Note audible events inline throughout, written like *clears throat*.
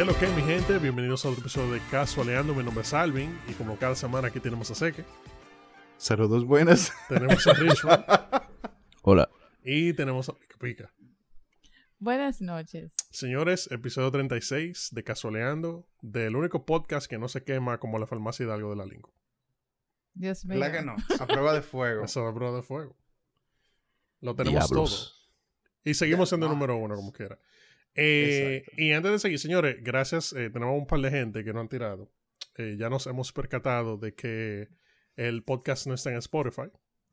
¿Qué es lo que es, mi gente? Bienvenidos a otro episodio de Casualeando. Mi nombre es Alvin y como cada semana aquí tenemos a Seque, Saludos buenas. tenemos a Richmond *laughs* Hola. y tenemos a Pica Pica. Buenas noches. Señores, episodio 36 de Casualeando, del único podcast que no se quema como la farmacia Hidalgo de la Lingo. Dios mío. ¿Verdad que no? A prueba de fuego. Esa es la prueba de fuego. Lo tenemos todo. Y seguimos siendo el número uno, como quiera. Eh, y antes de seguir, señores, gracias. eh, tenemos un par de gente que no han tirado. Eh, ya nos hemos percatado de que el podcast no está en Spotify.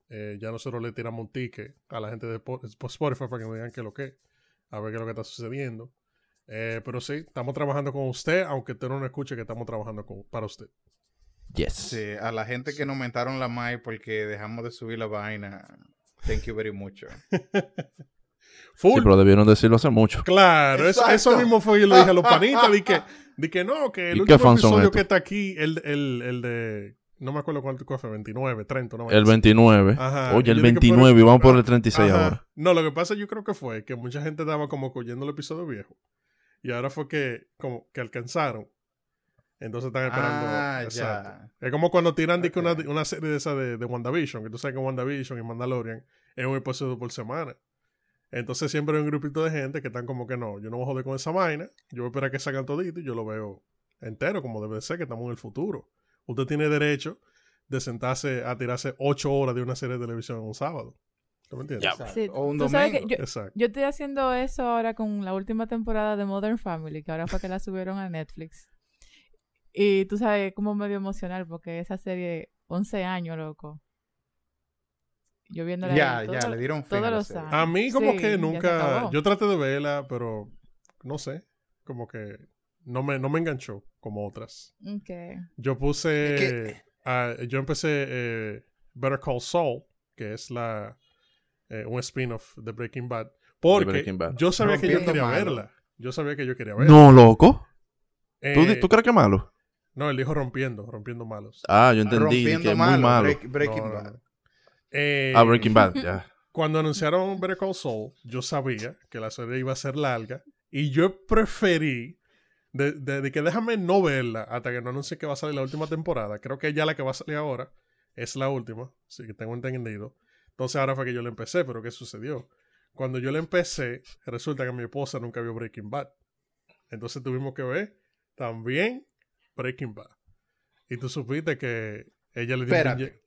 Eh, ya nosotros le tiramos un ticket a la gente de Po- Spotify para que nos digan qué es lo que es, a ver qué es lo que está sucediendo. Eh, pero sí, estamos trabajando con usted, aunque usted no nos escuche que estamos trabajando con, para usted. Yes. Sí, a la gente que nos mentaron la MAI porque dejamos de subir la vaina. Thank you very much. *laughs* Full. Sí, pero debieron decirlo hace mucho. Claro, eso, mismo fue yo le dije a los *laughs* panitas, di que, di que no, que el ¿Y qué último fans son episodio estos? que está aquí, el, el, el de, no me acuerdo cuánto fue, 29, 30, no El 29. Ajá. Oye, el yo dije, 29 y vamos por el 36 Ajá. ahora. No, lo que pasa yo creo que fue que mucha gente estaba como cogiendo el episodio viejo. Y ahora fue que, como, que alcanzaron. Entonces están esperando. Ah, exacto. ya. Es como cuando tiran di que una, una serie de esa de, de WandaVision, que tú sabes que WandaVision y Mandalorian es un episodio por semana. Entonces siempre hay un grupito de gente que están como que no, yo no voy a joder con esa vaina, yo voy a esperar que salgan todito y yo lo veo entero, como debe de ser, que estamos en el futuro. Usted tiene derecho de sentarse a tirarse ocho horas de una serie de televisión en un sábado. ¿Tú me entiendes? Sí, O un domingo. yo, Exacto. yo estoy haciendo eso ahora con la última temporada de Modern Family, que ahora fue que la subieron a Netflix. Y tú sabes, como medio emocional, porque esa serie, 11 años, loco. Yo viéndola Ya, ya, todo- le dieron fin todos a la los serie. años. A mí como Sí, que nunca... Yo traté de verla, pero no sé. Como que no me, no me enganchó como otras. Ok. Yo puse... Yo empecé eh, Better Call Saul, que es la eh, un spin-off de Breaking Bad. Porque Breaking Bad. yo sabía que yo quería malo. verla. Yo sabía que yo quería verla. No, loco. ¿Tú, Eh, di- ¿Tú crees que es malo? No, él dijo rompiendo, rompiendo malos. Ah, yo entendí Rompiendo que es malo, muy malo. Break- Breaking No, no, Bad. Eh, Ah, Breaking Bad, *laughs* ya. Cuando anunciaron Better Call Saul, yo sabía que la serie iba a ser larga y yo preferí de, de- de que déjame no verla hasta que no anuncie que va a salir la última temporada. Creo que ya la que va a salir ahora es la última, así que tengo entendido. Entonces ahora fue que yo la empecé, pero ¿qué sucedió? Cuando yo la empecé, resulta que mi esposa nunca vio Breaking Bad. Entonces tuvimos que ver también Breaking Bad. Y tú supiste que ella le dio... Espérate.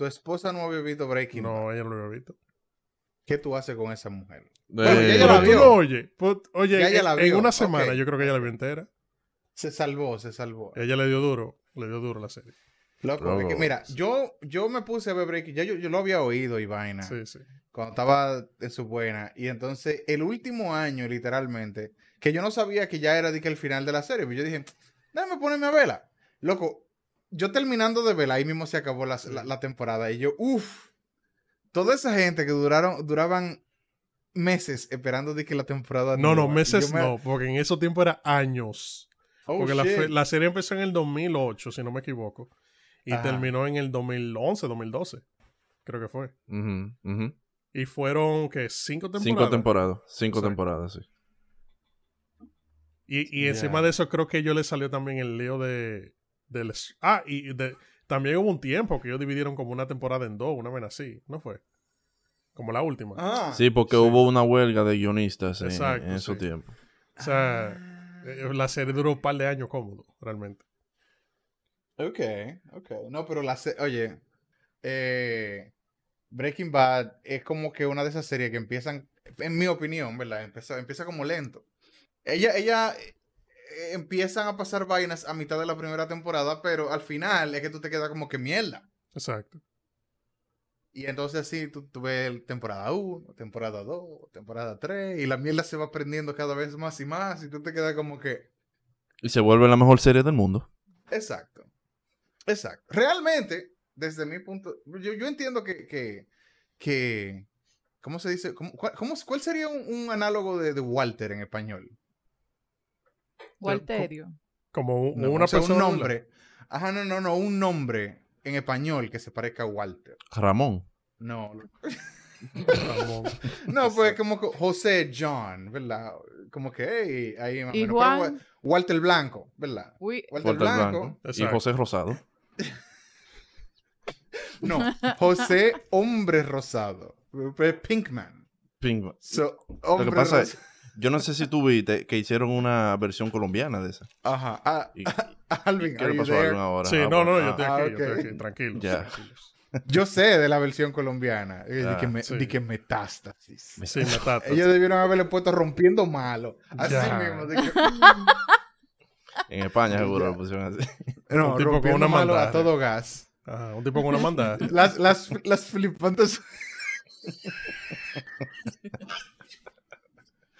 Tu esposa no había visto Breaking Bad. No, ella no lo había visto. ¿Qué tú haces con esa mujer? Eh, Bueno, ya ella Pero la tú vio. no oye, pues, oye, Ya ella en- la en vio, una semana yo creo que ella la vio entera. Se salvó, se salvó. Ella le dio duro, le dio duro la serie. Loco, mira, yo, yo me puse a ver Breaking ya yo, yo lo había oído y vaina Sí, sí. cuando estaba en su buena. Y entonces, el último año, literalmente, que yo no sabía que ya era de que el final de la serie. Pues yo dije, déjame ponerme a verla. Loco, yo terminando de verla, ahí mismo se acabó la, la- la temporada. Y yo, uff, toda esa gente que duraron, duraban meses esperando de que la temporada No, no. Y meses me- no, porque en esos tiempos era años. Oh, porque la, la serie empezó en el 2008, si no me equivoco. Y Ajá. terminó en el 2011, 2012. Creo que fue. Y fueron, ¿qué? Cinco temporadas. Cinco temporadas. Cinco temporadas, sí. Y, y encima de eso creo que yo le salió también el lío de... del- ah, y de, también hubo un tiempo que ellos dividieron como una temporada en dos, una vez así, ¿no fue? Como la última. Ah, Sí, porque Sí. hubo una huelga de guionistas en, Exacto, en esos sí. tiempos. O sea, eh, la serie duró un par de años cómodo, realmente. Ok, ok. No, pero la se- oye, eh, Breaking Bad es como que una de esas series que empiezan, en mi opinión, ¿verdad? Empieza, empieza como lento. Ella, ella eh, empiezan a pasar vainas a mitad de la primera temporada, pero al final es que tú te quedas como que mierda. Exacto. Y entonces sí, tú, tú ves temporada 1, temporada 2, temporada 3, y la mierda se va prendiendo cada vez más y más, y tú te quedas como que, Y se vuelve la mejor serie del mundo. Exacto. Exacto. Realmente, desde mi punto, yo, yo entiendo que, que, que- ¿cómo se dice? ¿Cómo- cuál, cómo- cuál sería un, un análogo de, de Walter en español? Walterio. Como un- No, una o sea, persona. un nombre. Ajá, no, no, no, un nombre en español que se parezca a Walter. Ramón. No, Ramón. *laughs* no, pues como José John, ¿verdad? Como que hey, ahí más Y menos. Juan. Wa- Walter Blanco, ¿verdad? Uy, Walter, Walter Blanco. Blanco. Y. José Rosado. *laughs* No, José Hombre Rosado. Pinkman. Ping. So, Lo hombre que pasa es, yo no sé si tú viste que hicieron una versión colombiana de esa. Ajá. Ah, Y- Alvin, ¿Qué le you pasó a? Alvin ahora? Sí, Ah, no, no, bueno, yo estoy ah, Ah, aquí, yo estoy aquí, tranquilos. Tranquilos. Yo sé de la versión colombiana. eh, Ah, de, que me- sí. de que metástasis. Sí, Metata. Ellos debieron haberle puesto rompiendo malo. Así Ya. mismo. de que- *laughs* En España seguro lo pusieron así. no, Un tipo con una malo a maldad. todo gas. Ajá, un tipo con una manda. Las, las, las flipantes. *laughs*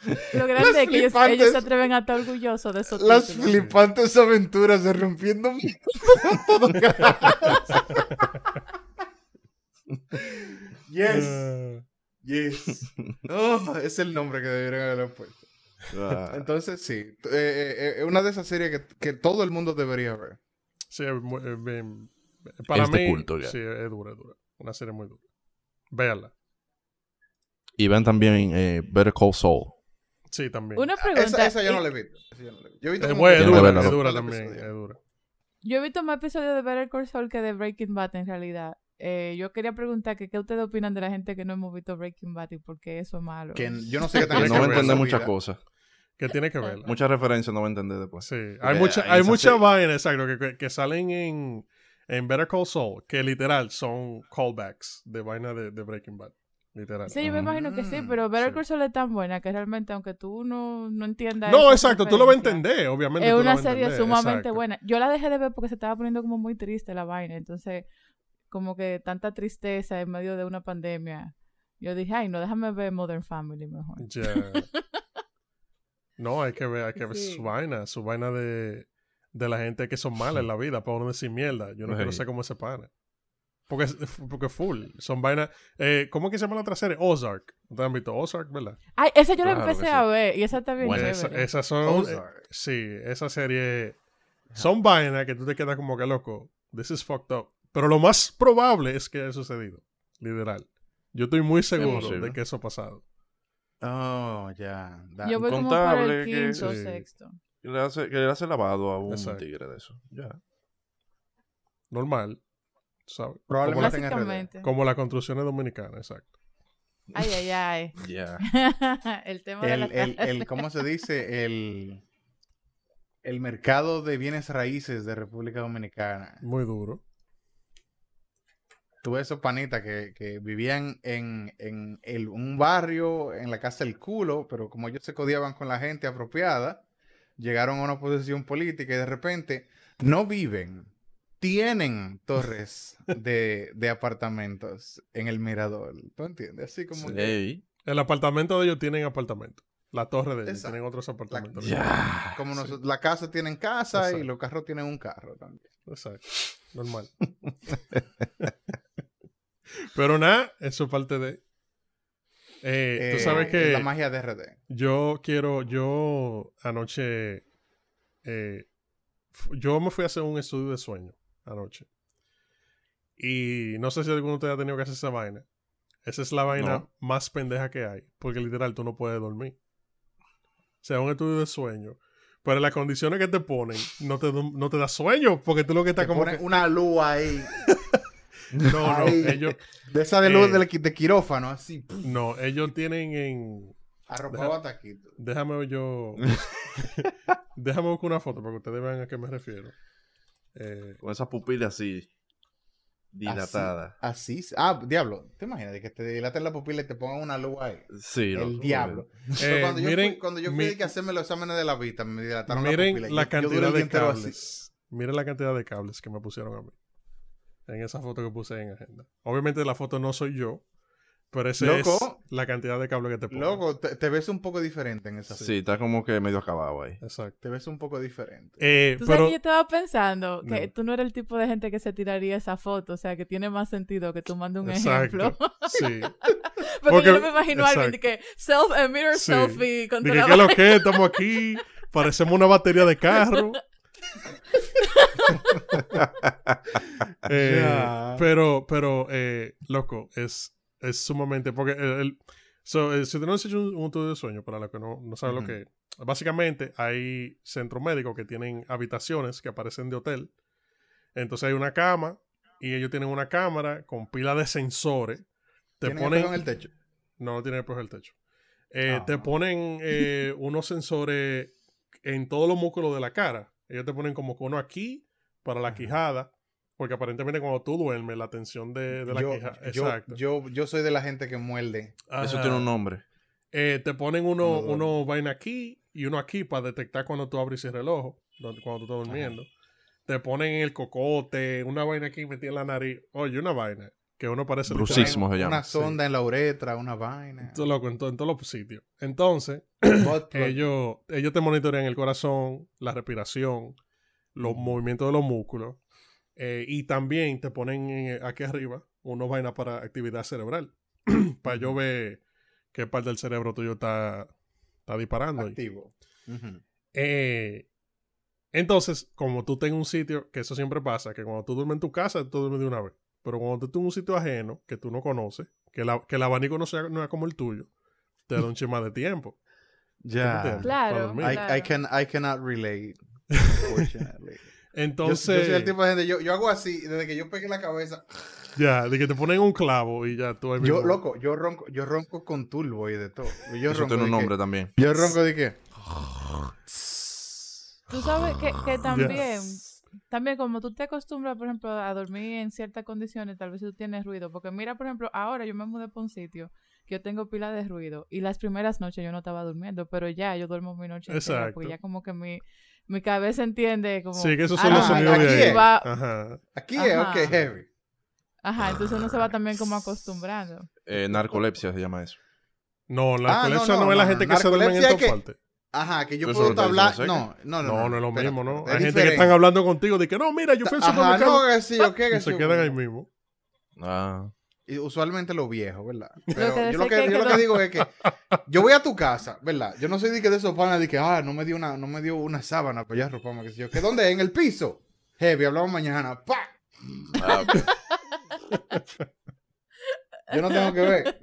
*laughs* lo grande es que ellos, se atreven a estar orgullosos de esos Las títulos. flipantes aventuras de rompiendo todo yes. Ah, Yes. Oh, es el nombre que debieron haberle puesto. Ah, Entonces, sí. eh, eh, Es una de esas series que, que todo el mundo debería ver. sí, es muy- es bien- para Es de mí, culto, ya. sí, es dura, es dura. Una serie muy dura. Véanla. y ven también eh, Better Call Saul. Sí, también. Una pregunta. Esa, esa yo y- no la he visto. Esa yo no la he visto. Yo he visto es es dura, es dura también, episodio. es dura. Yo he visto más episodios de Better Call Saul que de Breaking Bad en realidad. Eh, yo quería preguntar que qué ustedes opinan de la gente que no hemos visto Breaking Bad y por qué eso es malo. Que yo no sé qué *laughs* Tiene no que va a verla, entender muchas cosas. Que tiene que verla. Muchas referencias no va a entender después. Sí, hay Porque mucha, ahí hay mucha serie- vaina, exacto, que- que, que salen en, en Better Call Saul, que literal son callbacks de vaina de, de Breaking Bad. Literal. Sí, yo me imagino que sí, pero Better. Call Saul es tan buena que realmente, aunque tú no, no entiendas. No, exacto, tú lo vas a entender, obviamente. Es tú lo una vas serie entender, sumamente exacto. buena. Yo la dejé de ver porque se estaba poniendo como muy triste la vaina. Entonces, como que tanta tristeza en medio de una pandemia. Yo dije, ay, no, déjame ver Modern Family mejor. No, hay que ver, hay que ver Sí. su vaina, su vaina de, de la gente que son malas en la vida, para no decir mierda. Yo no quiero Ey. ser como ese pana. Porque, es- porque full. Son vainas. Eh, ¿Cómo es que se llama la otra serie? Ozark. ¿Ustedes han visto Ozark, verdad? Ay, esa yo la Claro que empecé sí. a ver y esa está bien Bueno, Esa- esas son. Ozark. Sí, esa serie. Son vainas que tú te quedas como que loco. This is fucked up. Pero lo más probable es que haya sucedido. Literal. Yo estoy muy seguro de que eso ha pasado. Oh, ya. Da- Yo voy como el que- quinto o sí. sexto. Que le hace, que le hace lavado a un Exacto. tigre de eso. Ya. Normal. ¿Sabes? Como, Probablemente la- en RD. Básicamente. como las construcciones dominicanas, exacto. Ay, ay, ay. *laughs* Ya. *laughs* el tema de la el, el, el- ¿cómo se dice? El, el mercado de bienes raíces de República Dominicana. Muy duro. Tuve esos panitas que, que vivían en, en el- un barrio, en la casa del culo, pero como ellos se codiaban con la gente apropiada, llegaron a una posición política y de repente no viven, tienen torres de, de apartamentos en el mirador. ¿Tú entiendes? Así como que- Ey. El apartamento de ellos tienen apartamento. La torre de ellos Exacto. tienen otros apartamentos. Ya. como nosotros, la casa tienen casa y los carros tienen un carro también. Exacto. Normal. *laughs* Pero nada, eso es parte de. Eh, tú Eh, sabes que. La magia de RD. Yo quiero, yo anoche, eh, yo me fui a hacer un estudio de sueño anoche. Y no sé si alguno de ustedes ha tenido que hacer esa vaina. Esa es la vaina No. más pendeja que hay, porque literal tú no puedes dormir. O sea, un estudio de sueño. Pero las condiciones que te ponen no te, no te da sueño, porque tú lo que Te estás como ponen que- una luz ahí. *laughs* No, no, Ahí. ellos, *laughs* De esa de luz Eh. de quirófano, así. no, ellos tienen en... Arropado. Déjame yo. *laughs* déjame buscar una foto para que ustedes vean a qué me refiero. Eh, Con esas pupilas así. Dilatadas. Así. Ah, diablo. ¿Te imaginas de que te dilaten la pupila y te pongan una luz ahí? Sí, El diablo. Eh, cuando, yo miren, fui, cuando yo fui mi- a hacerme los exámenes de la vista, me dilataron miren la pupila. la Yo- yo cantidad de cables. Miren la cantidad de cables que me pusieron a mí. En esa foto que puse en agenda. Obviamente la foto no soy yo. Pero ese Loco. es la cantidad de cable que te ponen. Loco, te, te ves un poco diferente en esa Sí, serie. está como que medio acabado ahí. Exacto. Te ves un poco diferente. Eh, Tú sabes pero que yo estaba pensando que No. tú no eres el tipo de gente que se tiraría esa foto, o sea, que tiene más sentido que tú mandes un Exacto. ejemplo. *laughs* sí. Porque, Porque- yo no me imagino a alguien de que self, eh, mirror Sí. selfie con Dije, ¿qué lo *laughs* que? es? Estamos aquí. Parecemos una batería de carro. *laughs* Eh. Pero, pero, eh, loco, es, es sumamente. Porque el. el- so, eh, si tú no has hecho un, un estudio de sueño, para los que no, no saben lo que es, básicamente hay centros médicos que tienen habitaciones que aparecen de hotel. Entonces hay una cama y ellos tienen una cámara con pila de sensores. Te ¿Tienen ponen. en el techo? No, no tiene espejo en el techo. Eh, Ah. Te ponen eh, unos sensores en todos los músculos de la cara. Ellos te ponen como que uno aquí para la quijada. Porque aparentemente cuando tú duermes, la tensión de, de la yo, quijada. yo, Exacto. yo, yo soy de la gente que muerde. Eso tiene un nombre. Eh, te ponen uno, duerme. uno vaina aquí y uno aquí para detectar cuando tú abres y cierras el ojo, donde- cuando tú estás durmiendo. Te ponen en el cocote, una vaina aquí metida en la nariz. Oye, una vaina que uno parece Brucismo. se llama, Una sí. sonda en la uretra, una vaina. Todo loco, en, to- en todos los sitios. Entonces, *coughs* *coughs* ellos, ellos te monitorean el corazón, la respiración, los movimientos de los músculos. Eh, y también te ponen en- aquí arriba unos vainas para actividad cerebral. *clears throat* para yo ver qué parte del cerebro tuyo está, está disparando. activo. Eh, entonces, como tú tengas un sitio, que eso siempre pasa, que cuando tú duermes en tu casa, tú duermes de una vez. Pero cuando tú estás en un sitio ajeno, que tú no conoces, que, la- que el abanico no sea no es como el tuyo, te da un chima de tiempo. Ya. Claro. I, claro. I, can, I cannot relate. *laughs* Unfortunately. Yo, Entonces, yo soy el tipo de gente, yo, yo hago así, desde que yo pegué la cabeza. ya, de que te ponen un clavo y ya tú ahí Yo, mismo- loco, yo ronco, yo ronco con turbo y de todo. Yo Eso ronco tiene un de que- nombre también. Yo ronco de qué? Tú sabes que, que también, también como tú te acostumbras, por ejemplo, a dormir en ciertas condiciones, tal vez tú tienes ruido. Porque mira, por ejemplo, ahora yo me mudé para un sitio que yo tengo pila de ruido y las primeras noches yo no estaba durmiendo, pero ya yo duermo mi noche entera Exacto. porque ya como que mi, mi cabeza entiende como... Sí, que esos ah, son los sonidos aquí de ahí. es. va- Ajá. Aquí es, Ajá. ok, heavy. Ajá, entonces uno se va también como acostumbrando. Eh, narcolepsia se llama eso. No, la Ah, no, narcolepsia no, no, es la no, gente no. que se duerme en parte. Ajá, que yo puedo hablar. diciendo No, no, no. No, no es lo mismo, ¿no? Hay gente que están hablando contigo de que no, mira, yo fui al Ajá, supermercado. no, que sí, ok, que y se sí. quedan ahí mismo. Ah. Y usualmente lo viejo, ¿verdad? *laughs* Pero yo lo que, que yo lo quedó- que digo es que yo voy a tu casa, ¿verdad? Yo no soy de que de esos panas de que, ah, no me dio una, no me dio una sábana para ya arroparme, que sé yo. ¿Que dónde? es? En el piso. Heavy, hablamos mañana. ¡Pa! Ah. Yo no tengo que ver.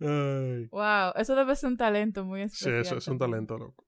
Ay. Wow, eso debe ser un talento muy Sí, especial. eso es un talento, loco.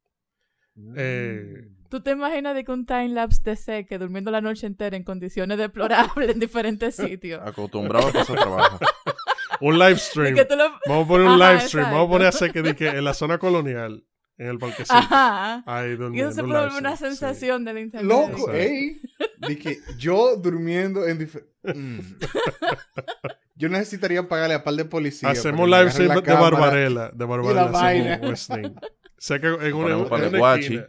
Eh, ¿Tú te imaginas de que un timelapse de C que durmiendo la noche entera en condiciones deplorables en diferentes *laughs* sitios? Acostumbrado a que eso trabaja. *laughs* un live Y stream. lo... Vamos a poner un Ajá, live stream. Vamos a poner a hacer que, di que en la zona colonial, en el parquecito. Ajá. Ahí Y durmiendo. eso se volver una stream, sí. sensación del internet. Loco, Exacto. ey. De que yo durmiendo en diferentes. *laughs* Yo necesitaría pagarle a par de policías. Hacemos live stream la de. Barbarella. De Barbarella. hacemos vaina. un stream. Sé que en una, en una el guachi. esquina.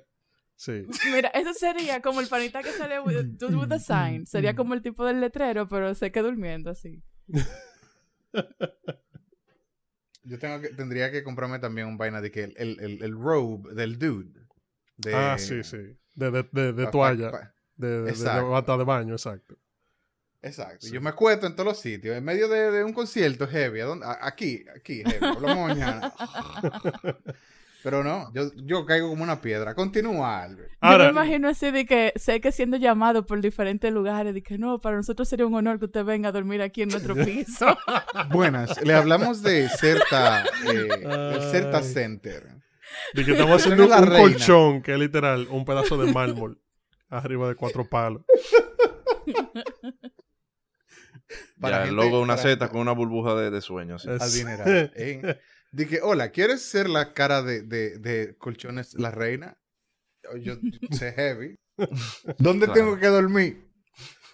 Sí. *laughs* Mira, eso sería como el panita que sale with, dude with a sign. Sería como el tipo del letrero, pero sé que durmiendo así. *laughs* Yo tengo que, tendría que comprarme también un vaina de que el, el, el, el robe del dude. De, Ah, sí, sí. De, de, de, de pa- toalla. pa- De, de, de, Exacto. bata de baño, exacto. Exacto. Sí. Yo me acuesto en todos los sitios. En medio de, de un concierto heavy. ¿a dónde? A- Aquí, aquí, heavy. Hablamos mañana. *laughs* Pero no, yo, yo caigo como una piedra. Continúa, Albert. Yo Ahora, me imagino así de que sé que siendo llamado por diferentes lugares, de que no, para nosotros sería un honor que usted venga a dormir aquí en nuestro *laughs* piso. Buenas. Le hablamos de Certa, eh, el Certa Ay. Center. de que estamos haciendo *laughs* un reina. colchón que es literal un pedazo de mármol *laughs* arriba de cuatro palos. Para ya, el gente- logo de una para- Z con una burbuja de, de sueño. así. Es- Adinerada. ¿eh? Dije, hola, ¿quieres ser la cara de, de, de colchones la reina? Yo, yo *laughs* sé heavy. ¿Dónde Claro. tengo que dormir?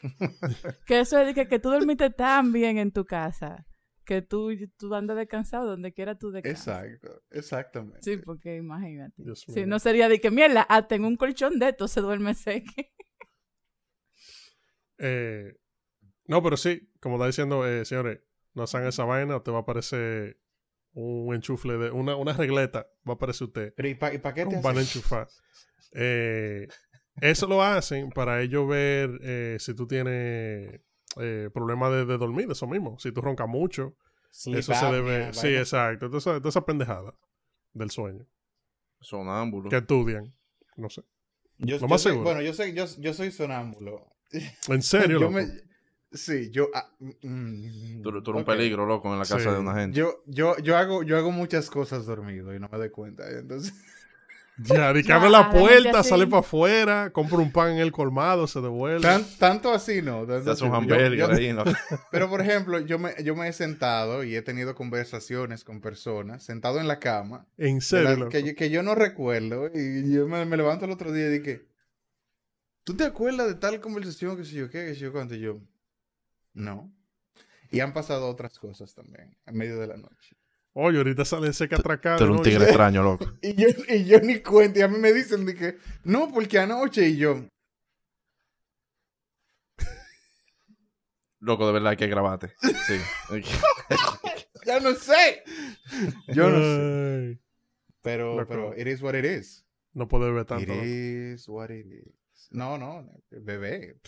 *laughs* que eso es que, que tú dormiste tan bien en tu casa, que tú, tú andas descansado donde quiera tú descansas. Exacto, exactamente. Sí, porque imagínate. Dios Sí, mío. no sería de que, mierda, ah, tengo un colchón de esto, se duerme seco. *laughs* Eh, no, pero sí, como está diciendo, eh, señores, no hagan esa vaina, te va a aparecer un enchufle de una, una regleta, va a aparecer usted. Pero ¿y para qué te Van a enchufar. Eh, eso lo hacen para ellos ver eh, si tú tienes eh, problemas de, de dormir, eso mismo. Si tú roncas mucho, Sleep eso se debe. Sí, exacto. Toda esa, toda esa pendejada del sueño. Sonámbulo. Que estudian. No sé. Yo, Lo yo más soy- seguro. Bueno, yo soy, yo, yo soy sonámbulo. En serio, *laughs* yo loco? me, sí, yo. ah, mm, Tú, tú eres un Mm, peligro, loco, en la casa Sí. de una gente. Yo, yo, yo hago, yo hago muchas cosas dormido y no me doy cuenta. Entonces, *laughs* Ya, abre la puerta, sale para afuera, compra un pan en el colmado, se devuelve. tan- tanto así no. tanto un así no. Yo- hamburger yo- ahí. en la- *laughs* Pero por ejemplo, yo me, yo me he sentado y he tenido conversaciones con personas, sentado en la cama, En serio, que, yo, que yo no recuerdo. Y yo me, me levanto el otro día y dije, ¿tú te acuerdas de tal conversación que si yo qué, que si yo cuánto? Y yo, no. Y han pasado otras cosas también, en medio de la noche. Oye, ahorita sale ese que atracar. Tú eres un ¿no? tigre extraño, loco. *laughs* Y yo, y yo ni cuenta, y a mí me dicen de que, no, porque anoche y yo, Loco, de verdad hay que grabarte. Sí. *laughs* ya no sé. Yo no sé. Pero, Loco. pero, it is what it is. No puede beber It tanto. loco. is what it is. No, no, bebé.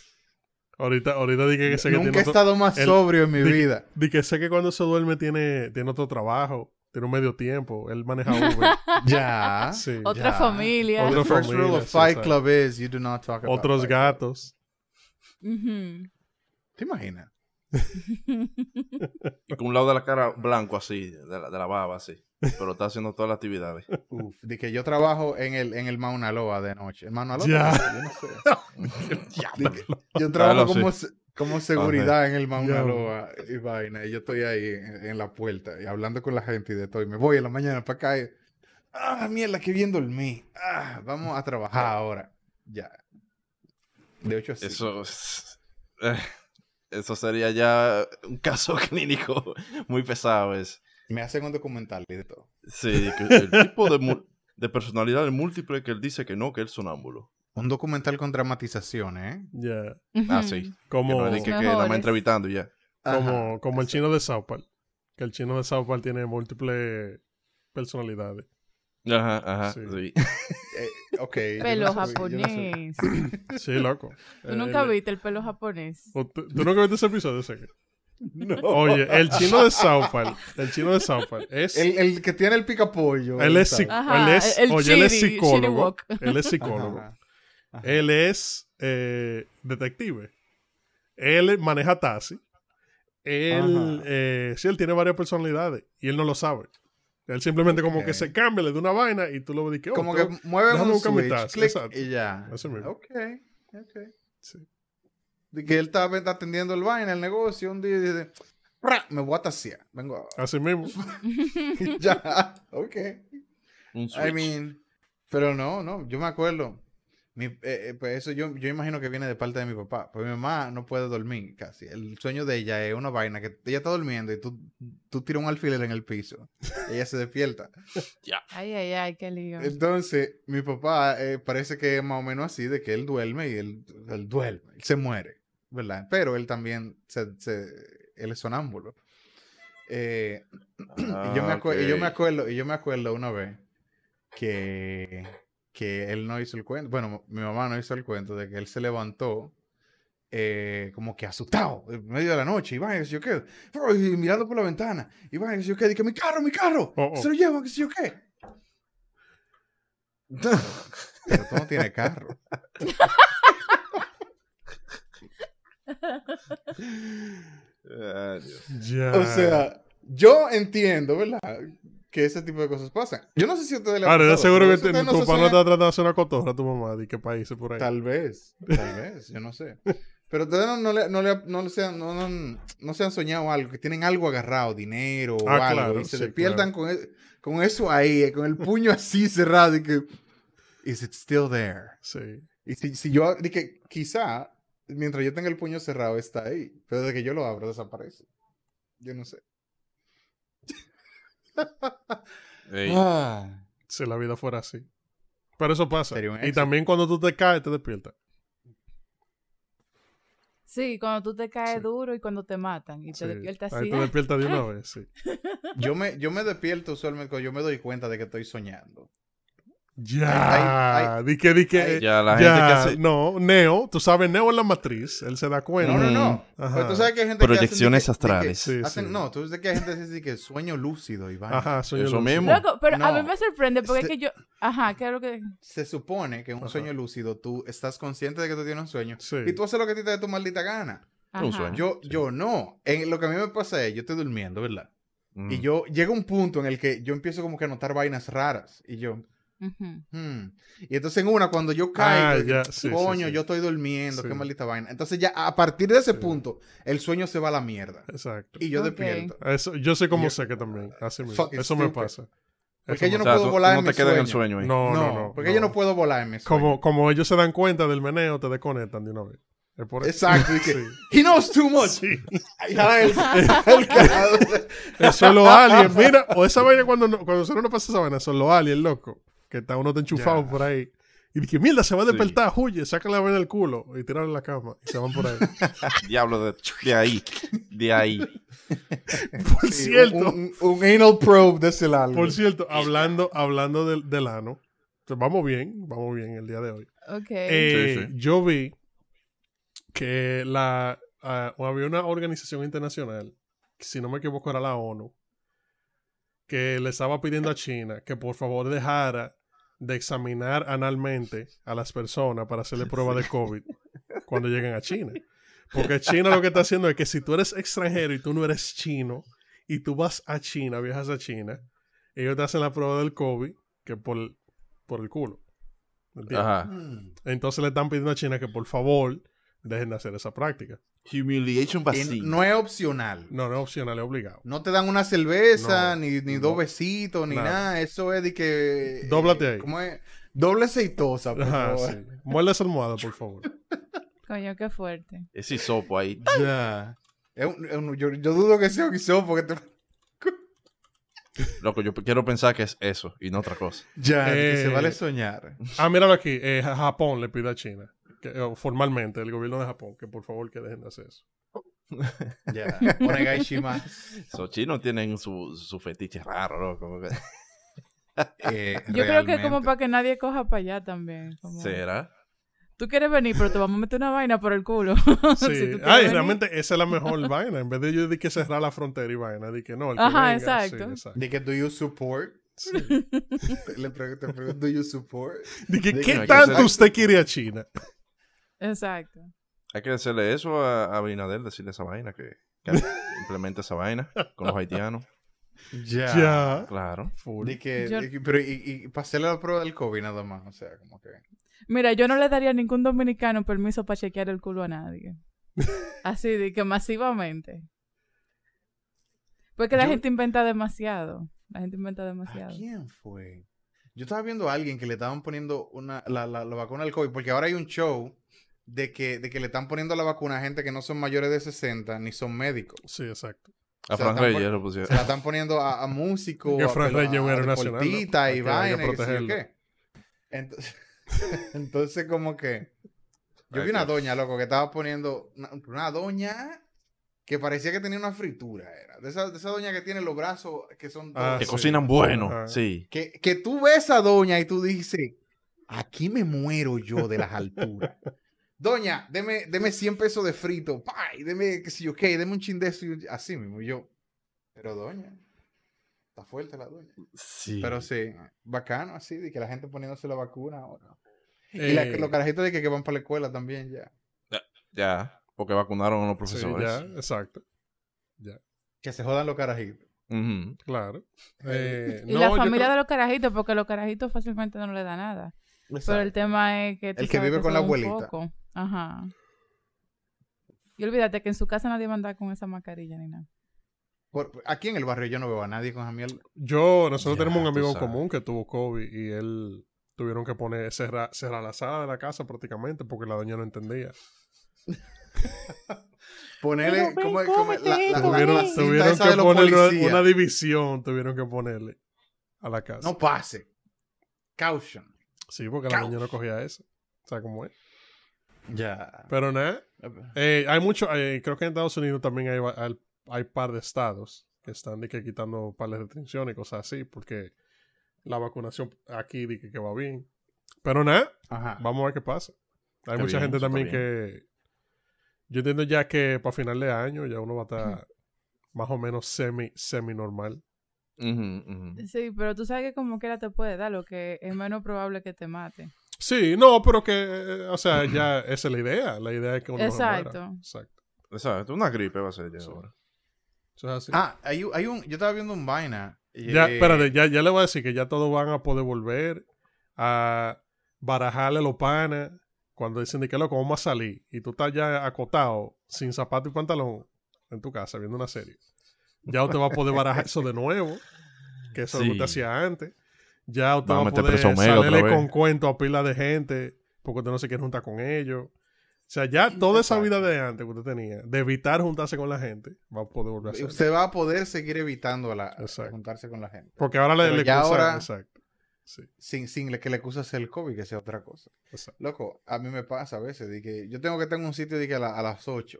Ahorita, ahorita dije que sé que Nunca he tiene otro, estado más el- sobrio en mi di- vida. di que sé que cuando se duerme tiene, tiene otro trabajo, tiene un medio tiempo, él maneja *laughs* Uber. Ya. sí. Otra Ya. familia. Otra The first rule of Fight. Club is you do not talk about Otros gatos. ¿Te imaginas? Y con un lado de la cara blanco así, de la, de la baba así. Pero está haciendo todas las actividades. Uf, de que yo trabajo en el, en el Mauna Loa de noche. ¿El Mauna Loa? Ya. Yo no sé. Yo trabajo sí. como, como seguridad en el Mauna. Loa y vaina. Y yo estoy ahí en, en la puerta y hablando con la gente y de todo. Y me voy en la mañana para acá y... Ah, mierda, que bien dormí. Ah, vamos a trabajar ahora. Ya. De 8 a 5. Eso, es- eh, eso sería ya un caso *laughs* clínico muy pesado. Es. Me hacen un documental y de todo. Sí, que el tipo de, de personalidad múltiple que él dice que no, que él es sonámbulo. Un documental con dramatizaciones, ¿eh? Ya. Ah, sí. Que Como, no es de que, que Mejores. nada más entrevistando y ya. como, como el chino de South Park. Que el chino de South Park tiene múltiples personalidades. Ajá, ajá. Sí. sí. *laughs* Eh, ok. Pelo no no japonés. *clears throat* Sí, loco. ¿Tú nunca Eh, viste el pelo japonés? ¿o ¿Tú, tú nunca viste ese episodio? Que- No. Oye, el chino de South Park, el chino de South Park es... El, el que tiene el picapollo. él es, Ajá, él es, el oye, él es psicólogo. Él es psicólogo. Ajá, ajá. Él es eh, detective. Él maneja taxi. Él, eh, sí, él tiene varias personalidades y él no lo sabe. Él simplemente como Ok. que se cambia, le da una vaina y tú lo ves y que, oh, Como que mueve un switch, taza, clic, exacto. y ya. Así mismo. Ok, ok. sí. De que él estaba atendiendo el vaina, el negocio, un día dice, "Pra, me voy a tasear. Vengo ahora. Así mismo. *laughs* Ya, ok. Un I mean, pero no, no, yo me acuerdo. Mi, eh, eh, pues eso yo, yo imagino que viene de parte de mi papá. Pues mi mamá no puede dormir casi. El sueño de ella es una vaina que ella está durmiendo y tú, tú tiras un alfiler en el piso. y ella se despierta. *laughs* Ay, ay, ay, qué lío. Entonces, mi papá eh, parece que es más o menos así, de que él duerme y él, él duerme, él se muere, ¿verdad? Pero él también, se, se- él es sonámbulo. Eh, *clears throat* y, yo me Ah, acue- y yo me acuerdo, y yo me acuerdo una vez que, que él no hizo el cuento, bueno, mi mamá no hizo el cuento de que él se levantó eh, como que asustado en medio de la noche, y va, que sé yo qué, y mirando por la ventana, y va, que sé yo qué, que mi carro, mi carro, Oh, oh. se lo llevan, que sé yo qué. *laughs* Pero tú no tienes carro. Dios. O sea, yo entiendo, ¿verdad? Que ese tipo de cosas pasan. Yo no sé si ustedes ha Ahora, pasado, seguro que te- no tu se papá no sueñan- está tratando de hacer una cotorra a tu mamá de qué países por ahí. Tal vez, tal vez, yo no sé. Pero ustedes no, no, le, no, le, no, le sean, no, no, no se han soñado algo, que tienen algo agarrado, dinero o Ah, algo, claro, y se sí, despiertan con, e- con eso ahí, eh, con el puño así cerrado, y que, is it still there? Sí. Y si, si yo, de que quizá, mientras yo tenga el puño cerrado, está ahí, pero de que yo lo abro, desaparece. Yo no sé. Ey, Ah. Si la vida fuera así. Pero eso pasa. Y éxito. también cuando tú te caes, te despiertas. Sí, cuando tú te caes Sí. duro y cuando te matan y te Sí. despiertas Ahí así. te ¡ah! despiertas de una *laughs* vez, sí. Yo me, yo me despierto usualmente cuando yo me doy cuenta de que estoy soñando. Ya, di que, di que, Ya la ya, gente que hace no, Neo, tú sabes, Neo en la matriz, él se da cuenta. No, no, Mm, no. ajá. Pero tú sabes que hay gente Proyecciones que hacen de que- astrales. Sí, hacen- sí. No, tú sabes que hay gente que dice que sueño lúcido y vaina. Ajá, yo Eso lo- mismo. Loco, pero a No. mí me sorprende porque es Este- que yo. Ajá, ¿qué es lo que.? Se supone que en un Ajá. sueño lúcido tú estás consciente de que tú tienes un sueño Sí. y tú haces lo que a ti te dé tu maldita gana. Un Ajá. sueño. Yo, yo no. En, lo que a mí me pasa es, yo estoy durmiendo, ¿verdad? Mm. Y yo llega un punto en el que yo empiezo como que a notar vainas raras. Y yo, Hmm. Y entonces en una, cuando yo caigo, Ah, ya, sí, sí, coño, sí. yo estoy durmiendo, Sí. qué maldita vaina. Entonces ya a partir de ese Sí. punto, el sueño se va a la mierda. Exacto. Y yo despierto. Eso, yo sé cómo Yo- sé que también, así mismo. Eso me pasa. Porque yo no O sea, puedo volar en mi te quedas en el sueño. sueño ahí. No, No, no, no. porque no. yo no puedo volar en mi sueño. Como, como ellos se dan cuenta del meneo, te desconectan de una vez. Es por eso. Exacto. Y *laughs* que, Sí. He knows too much. Sí. *laughs* *laughs* Eso es los aliens. Mira, o esa vaina cuando, no, cuando solo no pasa esa vaina, son los aliens, loco. Que está uno te enchufado Ya. por ahí. Y dije, mierda, se va a Sí. despertar, huye, saca la vaina del culo y tirarla en la cama. Y se van por ahí. *laughs* Diablo, de, de ahí. De ahí. *laughs* por Sí, cierto, Un, un- un anal probe de ese largo. por cierto, hablando, hablando del, del ano. Entonces, vamos bien, vamos bien el día de hoy. Ok. Eh, Sí, sí. Yo vi que la ah, había una organización internacional, que si no me equivoco era la ONU, que le estaba pidiendo a China que por favor dejara de examinar analmente a las personas para hacerle prueba de COVID cuando lleguen a China. *laughs* Porque China lo que está haciendo es que si tú eres extranjero y tú no eres chino y tú vas a China, viajas a China, ellos te hacen la prueba del COVID que por, por el culo. ¿Me entiendes? Ajá. Mm. Entonces le están pidiendo a China que por favor dejen de hacer esa práctica. Humiliation Y vaccine. no es opcional. No, no es opcional, es obligado. No te dan una cerveza, No, ni, ni no. dos besitos, ni Nada. nada. Eso es de que. Dóblate ahí. ¿Cómo es? Doble aceitosa, por Ajá, favor. sí. Muerde esa almohada, por favor. *laughs* Coño, qué fuerte. Ese hisopo ahí. Ya. *laughs* Es un- es un- yo, yo dudo que sea un hisopo porque te. Loco, yo quiero pensar que es eso y no otra cosa. Ya, que se Eh, vale soñar. Ah, míralo aquí. eh, Ja- Japón le pide a China, que, formalmente, el gobierno de Japón, que por favor que dejen de hacer eso. *laughs* Ya. *laughs* Shimasu. Esos chinos tienen su, su fetiche raro, como que- *laughs* Eh, Yo creo que como realmente. para que nadie coja para allá también. como- ¿Será? Tú quieres venir, pero te vamos a meter una vaina por el culo. Sí. Si Ay, venir. realmente esa es la mejor vaina. En vez de yo de que cerrar la frontera y vaina, de que no, el que Ajá, venga, exacto. sí, exacto. De que do you support? Sí. Le pregunto, do you support? De que, De ¿qué que no hay que tanto usted quiere a China? Exacto. Hay que decirle eso a, a Abinader, decirle esa vaina, que, que *laughs* implemente esa vaina con los haitianos. Ya. Ya. Claro. Full. De que, Yo- pero y, y para hacerle la prueba del COVID nada más, o sea, como que... Mira, yo no le daría a ningún dominicano permiso para chequear el culo a nadie. *laughs* Así de que masivamente. Porque la Yo- gente inventa demasiado. La gente inventa ¿A demasiado. quién fue? Yo estaba viendo a alguien que le estaban poniendo una, la, la, la vacuna del COVID, porque ahora hay un show de que, de que le están poniendo la vacuna a gente que no son mayores de 60 ni son médicos. Sí, exacto. A Fran Reyes lo pusieron. Se la están poniendo a, a músicos, Que a, Fran Reyes a Hay y vainas, y qué. Entonces, *laughs* entonces, como que... Yo Ay, vi una doña, loco, que estaba poniendo... Una, una doña que parecía que tenía una fritura, era. De esa, de esa doña que tiene los brazos que son... Ah. Que sí. cocinan bueno. Ajá. Sí. Que, que tú ves a doña y tú dices, aquí me muero yo de las alturas. Doña, deme, deme 100 pesos de frito. Pay, deme, qué sé yo, qué, deme un chin de eso. y un- Así mismo. y yo, pero doña, está fuerte la doña. Sí. Pero sí, bacano así, de que la gente poniéndose la vacuna ahora. Y la- Eh, los carajitos de que, que van para la escuela también ya. Ya. Porque vacunaron a los sí, profesores. ya, exacto. Que se jodan los carajitos. Claro. *laughs* Eh, Y no, la familia creo- de los carajitos, porque los carajitos fácilmente no le da nada. Pero el tema es que... tú El que vive con la abuelita. Ajá. Y olvídate que en su casa nadie va a andar con esa mascarilla ni nada. Por- aquí en el barrio yo no veo a nadie con mierda. Yo, nosotros Ya, tenemos un amigo en sabes. común que tuvo COVID y él tuvieron que poner, cerrar, cerrar la sala de la casa prácticamente porque la doña no entendía. Ponerle como, como la, la, la- tuvieron la que ponerle una, división, tuvieron que ponerle a la casa. No pase. Caution. sí, porque la doña no cogía eso. O sea, cómo es. Ya. Pero nada, eh, hay mucho, eh, creo que en Estados Unidos también hay, hay, hay par de estados que están de que quitando par de restricciones y cosas así, porque la vacunación aquí di que, que va bien. Pero nada, vamos a ver qué pasa. Hay Qué mucha bien, gente también que... Yo entiendo ya que para final de año ya uno va a estar más o menos semi, semi normal. Sí, pero tú sabes que como quiera te puede dar, lo que es menos probable que te mate. Sí, no, pero que, eh, o sea, ya *clears throat* esa es la idea. La idea es que uno no se muera. Exacto. Exacto. Exacto, una gripe va a ser ya Sí. ahora. Eso es así. Ah, hay, un- hay un. Yo estaba viendo un vaina. Ya, eh, espérate, ya, ya le voy a decir que ya todos van a poder volver a barajarle los panas cuando dicen de que loco, vamos a salir. Y tú estás ya acotado, sin zapato y pantalón, en tu casa, viendo una serie. Ya usted va a poder barajar eso de nuevo, que eso es lo que usted hacía antes. Ya usted Va a va a meter poder preso Omega otra salirle vez. con cuento a pila de gente, porque usted no se quiere juntar con ellos. O sea, ya toda esa vida de antes que usted tenía, de evitar juntarse con la gente, va a poder volver a hacer. Usted va a poder seguir evitando la, juntarse con la gente. Porque ahora le, Pero le ahora- Exacto. Sí, Sin, sin le- que le excusa sea el COVID, que sea otra cosa. exacto. Loco, a mí me pasa a veces de que yo tengo que estar en un sitio de que a, la- a las 8.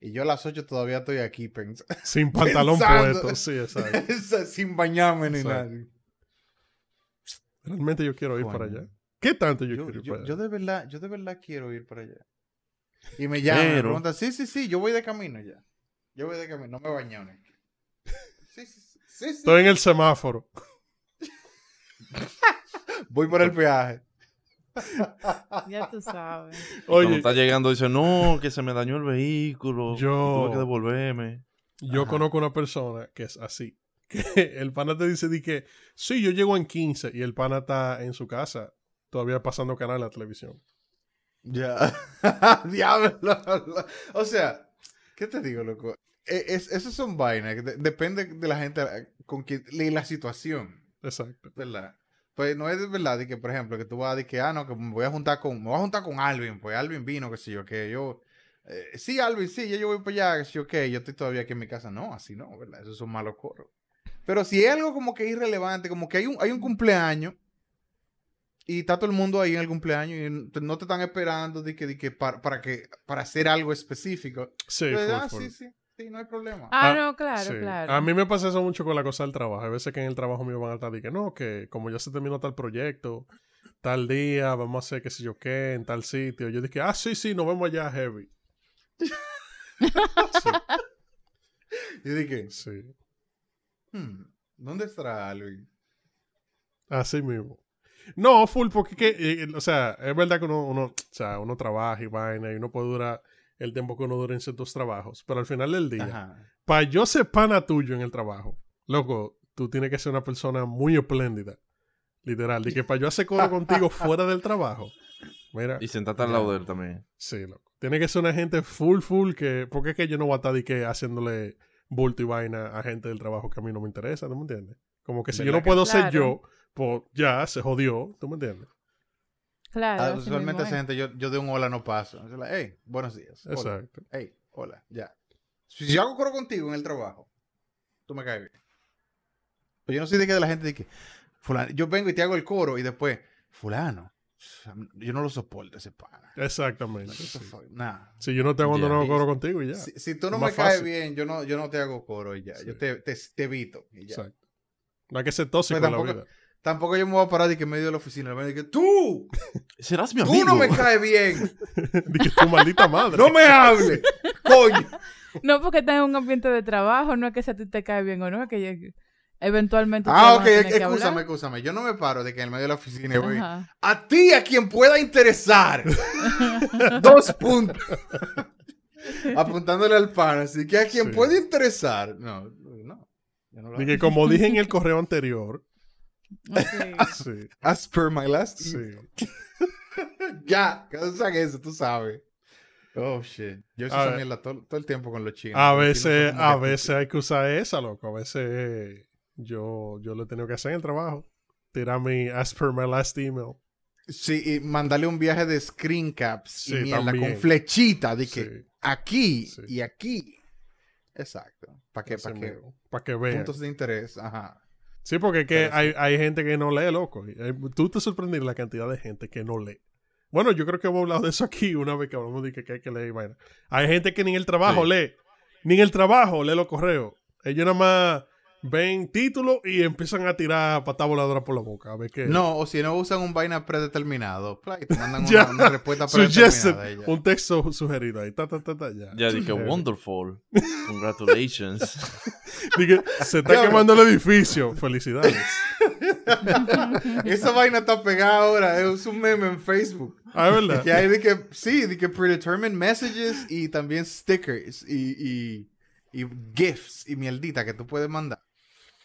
Y yo a las 8 todavía estoy aquí pens- Sin *laughs* pantalón Pensando. puesto, sí, exacto. *laughs* sin bañarme ni Exacto. nada. Realmente yo quiero ir para allá. ¿Qué tanto yo, Yo, quiero ir yo- para allá? yo de verdad, yo de verdad quiero ir para allá. Y me llaman, me Pero- preguntan, sí, sí, sí, yo voy de camino ya. Yo voy de camino, no me baño. Sí, sí, sí, sí, sí. Estoy en el semáforo. Voy por el peaje. Ya tú sabes. *laughs* Cuando Oye, está llegando dice, no, que se me dañó el vehículo. Yo- Tuve que devolverme. yo Ajá. conozco una persona que es así. Que *laughs* el pana te dice di que, sí, yo llego en 15 y el pana está en su casa todavía pasando canal a la televisión. Ya. *laughs* Diablo. O sea, ¿qué te digo, loco? E- Es, esas son vainas. que de- depende de la gente con quien. y la situación. Exacto. ¿Verdad? Pues no es verdad de que, por ejemplo, que tú vas a decir que, ah, no, que me voy a juntar con, me voy a juntar con Alvin, pues Alvin vino, que sé yo, que yo, eh, sí, Alvin, sí, ya yo voy para allá, que sé yo, que yo estoy todavía aquí en mi casa. No, así no, ¿verdad? Esos son malos coros. Pero si es algo como que irrelevante, como que hay un, hay un cumpleaños y está todo el mundo ahí en el cumpleaños y no te- están esperando de que, de que para, para que, para hacer algo específico. Sí, Pues, full, ah, full. sí, sí, sí, no hay problema. Ah, Ah, no, claro, Sí. claro. A mí me pasa eso mucho con la cosa del trabajo. Hay veces que en el trabajo mío van a estar de que no, que como ya se terminó tal proyecto, tal día, vamos a hacer qué sé yo qué, en tal sitio. Yo dije, ah, sí, sí, nos vemos allá, heavy. *laughs* Y dije, Sí, hmm, ¿dónde estará Alvin? así mismo. No, full, porque, que, eh, o sea, es verdad que uno, uno, o sea, uno trabaja y vaina y uno puede durar el tiempo que uno dure en ciertos trabajos, pero al final del día, para yo ser pana tuyo en el trabajo, loco, tú tienes que ser una persona muy espléndida. Literal. De que para yo hacer coro contigo *laughs* fuera del trabajo. Mira, Y sentarte al lado de él también. sí, loco. Tiene que ser una gente full, full, que. Porque es que yo no voy a estar de que haciéndole bulto y vaina a gente del trabajo que a mí no me interesa, ¿tú me entiendes? Como que si yo ¿Verdad no puedo ser Claro. yo, pues ya se jodió, ¿tú me entiendes? Claro. Ah, usualmente esa es. gente, yo, yo de un hola no paso. Hey, buenos días. Hola. Exacto. Hey, hola, ya. Si yo hago coro contigo en el trabajo, tú me caes bien. Pues yo no soy de que de la gente de que, fulano, yo vengo y te hago el coro y después, fulano, yo no lo soporto ese pana. Exactamente. Sí. Nah. Si yo no te hago Ya. no coro contigo y ya. Si, si tú no Más me caes fácil. bien, yo no, yo no te hago coro y ya. Sí. Yo te, te, te evito y ya. Exacto. No hay que ser tóxico Pues en la tampoco- vida. Tampoco yo me voy a parar de que en medio de la oficina. Me voy a decir que tú, Serás mi tú amigo. no me caes bien. *laughs* de que tu maldita madre. No me hables. Coño. No porque estás en un ambiente de trabajo, no es que si a ti te cae bien o no, es que ya- eventualmente. Ah, ok, hablar. excúsame. Yo no me paro de que en el medio de la oficina voy. Ajá. A ti, a quien pueda interesar. *laughs* Dos puntos. Apuntándole al pan. Así que a quien Sí. pueda interesar. No, no. no que como dije en el correo anterior, *laughs* sí, As per my last sí. *laughs* Ya, que eso, tú sabes. Oh, shit. Yo esa ver. mierda todo, todo el tiempo con los chinos. A veces, a veces hay que usar esa, loco. A veces yo, yo lo he tenido que hacer en el trabajo. Tirar mi as per my last email. Sí, y mandarle un viaje de screen caps Sí, y mierda con flechita de que Sí, aquí Sí. y aquí. Exacto. ¿Para qué? así ¿Para que vean. Puntos de interés. Ajá. Sí, porque que hay, hay gente que no lee, loco. Hay- tú te sorprendes la cantidad de gente que no lee. Bueno, yo creo que hemos hablado de eso aquí una vez que hablamos de que, que hay que leer vaina. Hay gente que ni en el trabajo lee. Ni en el trabajo lee los correos. Ellos nada más ven títulos y empiezan a tirar patas voladoras por la boca. A ver qué. No, o si no usan un vaina predeterminado. pla, y te mandan *laughs* una, una respuesta predeterminada. Un texto sugerido ahí. Ta, ta, ta, ta, ya. Ya dije, wonderful. *laughs* Congratulations. *laughs* dije, se está quemando el edificio. Felicidades. Esa vaina está pegada ahora. Es un meme en Facebook. Ah, es verdad. Que hay de que, sí, de que predetermined messages y también stickers y, y, y gifs y mierdita que tú puedes mandar.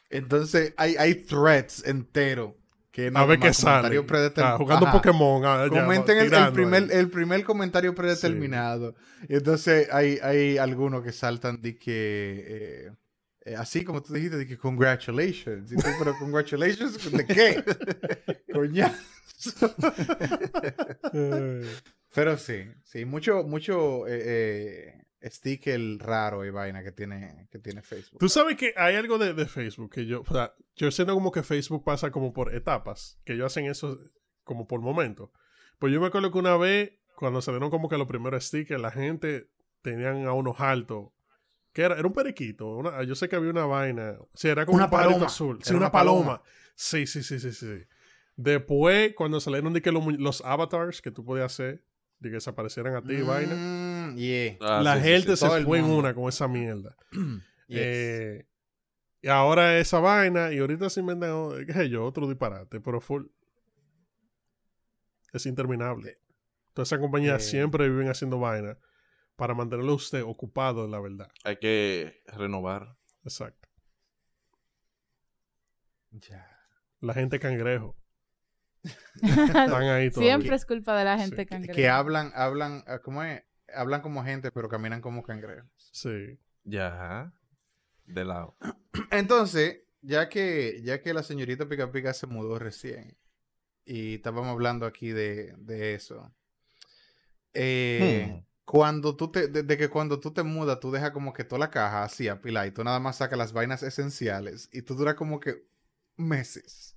Entonces hay, hay threads enteros. Que A ver qué sale. Ah, jugando Ajá. Pokémon. ah, ya, Comenten el, el primer, ahí. el primer comentario predeterminado. Y entonces hay, hay algunos que saltan de que, eh, eh, así como tú dijiste, de que congratulations. Y tú, pero congratulations, ¿de qué? *laughs* Coñazo. *laughs* Pero sí, sí, mucho, mucho eh, eh, sticker raro y vaina que tiene, que tiene Facebook. Tú sabes que hay algo de, de Facebook que yo, o sea, yo siento como que Facebook pasa como por etapas, que ellos hacen eso como por momentos. Pues yo me acuerdo que una vez, cuando salieron como que los primeros stickers, la gente tenían a unos altos. que era? Era un periquito. una- yo sé que había una vaina. Sí, era como Una un paloma. azul. Sí, Era una, paloma. paloma. Sí, sí, sí, sí, sí. Después, cuando salieron de que los, los avatars que tú podías hacer, de que desaparecieran a ti y vaina, Mm, yeah. Ah, la sí, gente sí. Se fue en una con esa mierda. *clears throat* Yes. Eh, y ahora esa vaina, y ahorita se inventan, qué sé yo, otro disparate, pero full. Es interminable. Todas esas compañías Eh. siempre viven haciendo vaina para mantenerlo a usted ocupado la verdad. Hay que renovar. Exacto. Ya. La gente cangrejo. *laughs* Están ahí todavía. Siempre es culpa de la Sí, gente que- cangreja. Que hablan, hablan, ah, ¿cómo es? Hablan como gente, pero caminan como cangrejos. Sí. Ya. De lado. *clears throat* Entonces, ya que, ya que la señorita Pica Pica se mudó recién y estábamos hablando aquí de, de eso, eh, Hmm. cuando tú te, de, de que cuando tú te mudas, tú dejas como que toda la caja así apilada y tú nada más sacas las vainas esenciales y tú duras como que meses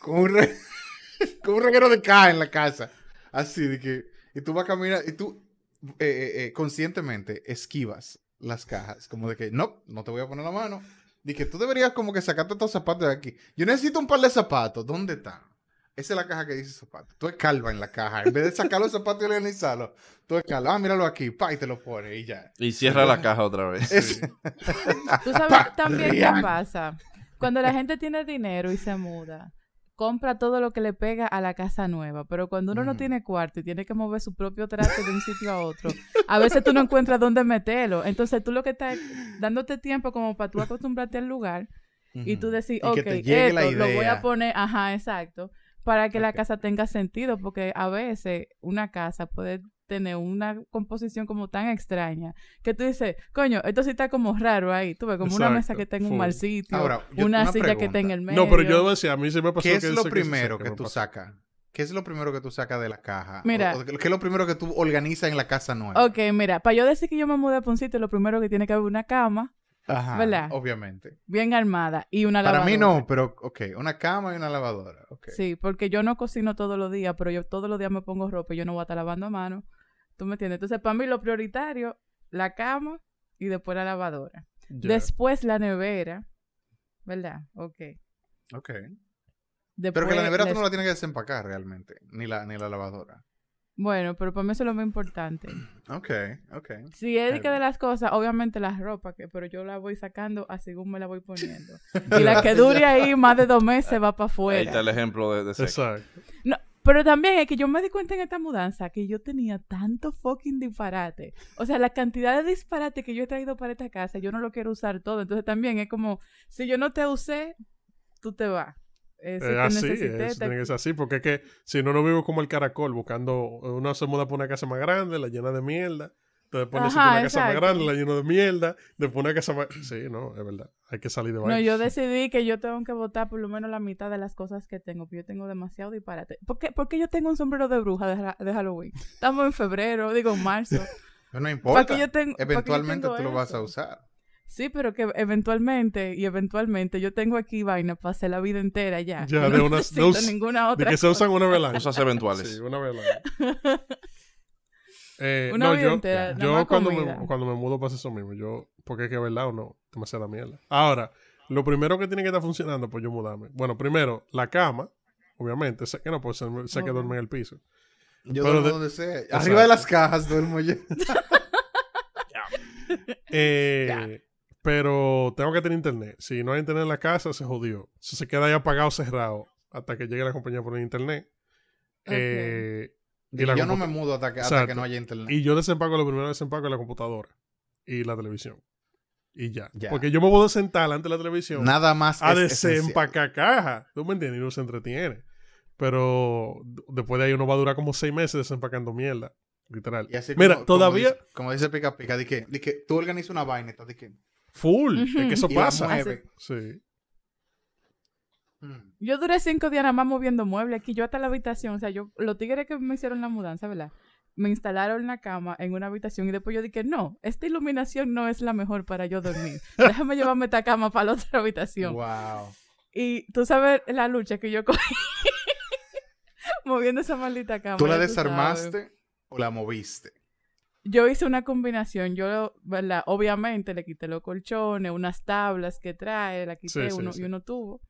con un, re- *laughs* con un reguero de caja en la casa. Así de que, y tú vas a caminar y tú eh, eh, conscientemente esquivas las cajas, como de que no, no te voy a poner la mano. Que tú deberías como que sacarte estos zapatos de aquí. Yo necesito un par de zapatos. ¿Dónde están? Esa es la caja que dice zapatos. Tú escalva en la caja. En vez de sacar los zapatos y organizarlos, tú escalva. Ah, míralo aquí. Pa, y te lo pones y ya. Y cierra la caja otra vez. *laughs* Es- Tú sabes *laughs* también qué pasa. Cuando la gente tiene dinero y se muda, compra todo lo que le pega a la casa nueva. Pero cuando uno no tiene cuarto y tiene que mover su propio traste de un sitio a otro, a veces tú no encuentras dónde meterlo. Entonces tú lo que estás dándote tiempo como para tú acostumbrarte al lugar y tú Y ok, esto lo voy a poner, ajá, exacto, para que la casa tenga sentido, porque a veces una casa puede tener una composición como tan extraña que tú dices, coño, esto sí está como raro ahí, tú ves, como una mesa que está en un full. mal sitio, Ahora, yo- una, una silla que está en el medio. No, pero yo debo decir, a mí se me pasó ¿Qué es que lo primero que me tú sacas? ¿Qué es lo primero que tú sacas de la caja? Mira. O- o ¿Qué es lo primero que tú organizas en la casa nueva? Ok, mira, para yo decir que yo me mudé para un sitio, lo primero que tiene que haber una cama Ajá, ¿verdad? obviamente. bien armada y una Para lavadora. mí no, pero ok, una cama y una lavadora. ok. Sí, porque yo no cocino todos los días, pero yo todos los días me pongo ropa y yo no voy a estar lavando a mano. ¿Tú me entiendes? Entonces, para mí lo prioritario, la cama y después la lavadora. Después la nevera, ¿verdad? Ok. Ok. Después Pero que la nevera tú les- no la tienes que desempacar realmente, ni la, ni la lavadora. Bueno, pero para mí eso es lo más importante. *clears throat* Ok, ok. Si es que de las cosas, obviamente la ropa, que, pero yo la voy sacando así según me la voy poniendo. *laughs* Y la que dure ahí más de dos meses va para Ahí afuera. está el ejemplo de, de. Exacto. No, pero también es que yo me di cuenta en esta mudanza que yo tenía tanto fucking disparate. O sea, la cantidad de disparate que yo he traído para esta casa, yo no lo quiero usar todo. Entonces también es como, si yo no te usé, tú te vas. Eh, si Es te así, te- ser así, porque es que si no, no vivo como el caracol, buscando, uno se muda por una casa más grande, la llena de mierda, después necesita Ajá, una casa más grande, la llena de mierda, después una casa más... Sí, no, es verdad, hay que salir de No, vaina. yo *laughs* decidí que yo tengo que votar por lo menos la mitad de las cosas que tengo, porque yo tengo demasiado disparate. ¿Por qué, por qué yo tengo un sombrero de bruja de, de Halloween? Estamos en febrero, digo en marzo. *laughs* Pero no ¿Para importa. yo tengo, yo Eventualmente tengo tú lo vas a usar. Sí, pero que eventualmente y eventualmente yo tengo aquí vaina para hacer la vida entera ya. Ya, de no unas- *laughs* de us- ninguna De otra. que se usan una año. Cosas eventuales. Sí, una año. Eh, Una no, vida yo, yo más cuando, me, cuando me mudo pasa eso mismo. Yo, porque es que verdad o no, demasiada mierda. Ahora, lo primero que tiene que estar funcionando, pues yo mudarme. Bueno, primero, la cama, obviamente. Sé que no puede ser, sé que duerme en el piso. Yo Pero duermo de- donde sea. Exacto. Arriba de las cajas duermo yo. *laughs* Eh, pero tengo que tener internet. Si no hay internet en la casa, se jodió. Si se queda ahí apagado, cerrado, hasta que llegue la compañía por el internet. Eh, y yo no me mudo hasta que, hasta que no haya internet. Y yo desempaco, lo primero que desempaco es la computadora y la televisión. Y ya. Ya. Porque yo me puedo sentar ante la televisión Nada más a es desempacar caja. ¿Tú me entiendes? Y uno se entretiene. Pero después de ahí uno va a durar como seis meses desempacando mierda. Literal. Y así Mira, como- todavía Como dice, como dice Pica Pica, di que, di que tú organizas una vaina, di que, full. Es que eso y pasa. Sí. Mm. Yo duré cinco días nada más moviendo muebles aquí, yo hasta la habitación, o sea, yo, los tigres que me hicieron la mudanza, ¿verdad? Me instalaron la cama en una habitación y después yo dije, no, esta iluminación no es la mejor para yo dormir. *laughs* Déjame llevarme esta cama para la otra habitación. Wow. Y tú sabes la lucha que yo cogí *laughs* moviendo esa maldita cama. ¿Tú la sabes. desarmaste o la moviste? Yo hice una combinación. Yo, ¿verdad? Obviamente le quité los colchones, unas tablas que trae, la quité Sí, sí, uno, sí. y uno tuvo.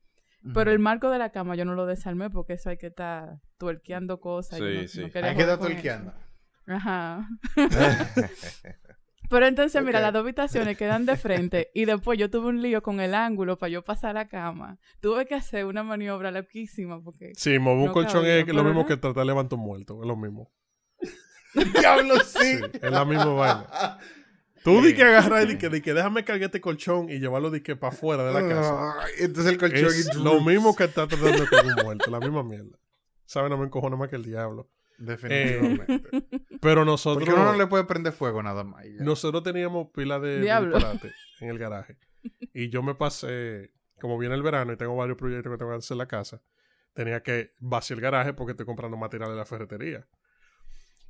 Pero el marco de la cama yo no lo desarmé porque eso hay que estar tuerqueando cosas. y Sí, yo no- sí. no Hay que estar eso. Ajá. *laughs* Pero entonces, mira, las dos habitaciones quedan de frente y después yo tuve un lío con el ángulo para yo pasar la cama. Tuve que hacer una maniobra loquísima porque... Sí, mover un No colchón cabía, es lo mismo que tratar de levantar un muerto. Es lo mismo. *laughs* Diablo, sí. Sí, es la misma vaina. *laughs* Tú di que agarras y di que, di que déjame cargar este colchón y llevarlo di que para afuera de la casa. Ay, Entonces el colchón Es lo mismo *laughs* que estar tratando con un muerto, la misma mierda. Saben, no me encojona más que el diablo. Definitivamente. Pero nosotros, Porque uno no le puede prender fuego nada más. ya. nosotros teníamos pila de, disparate en el garaje. Y yo me pasé, como viene el verano y tengo varios proyectos que tengo que hacer en la casa, tenía que vaciar el garaje porque estoy comprando material de la ferretería.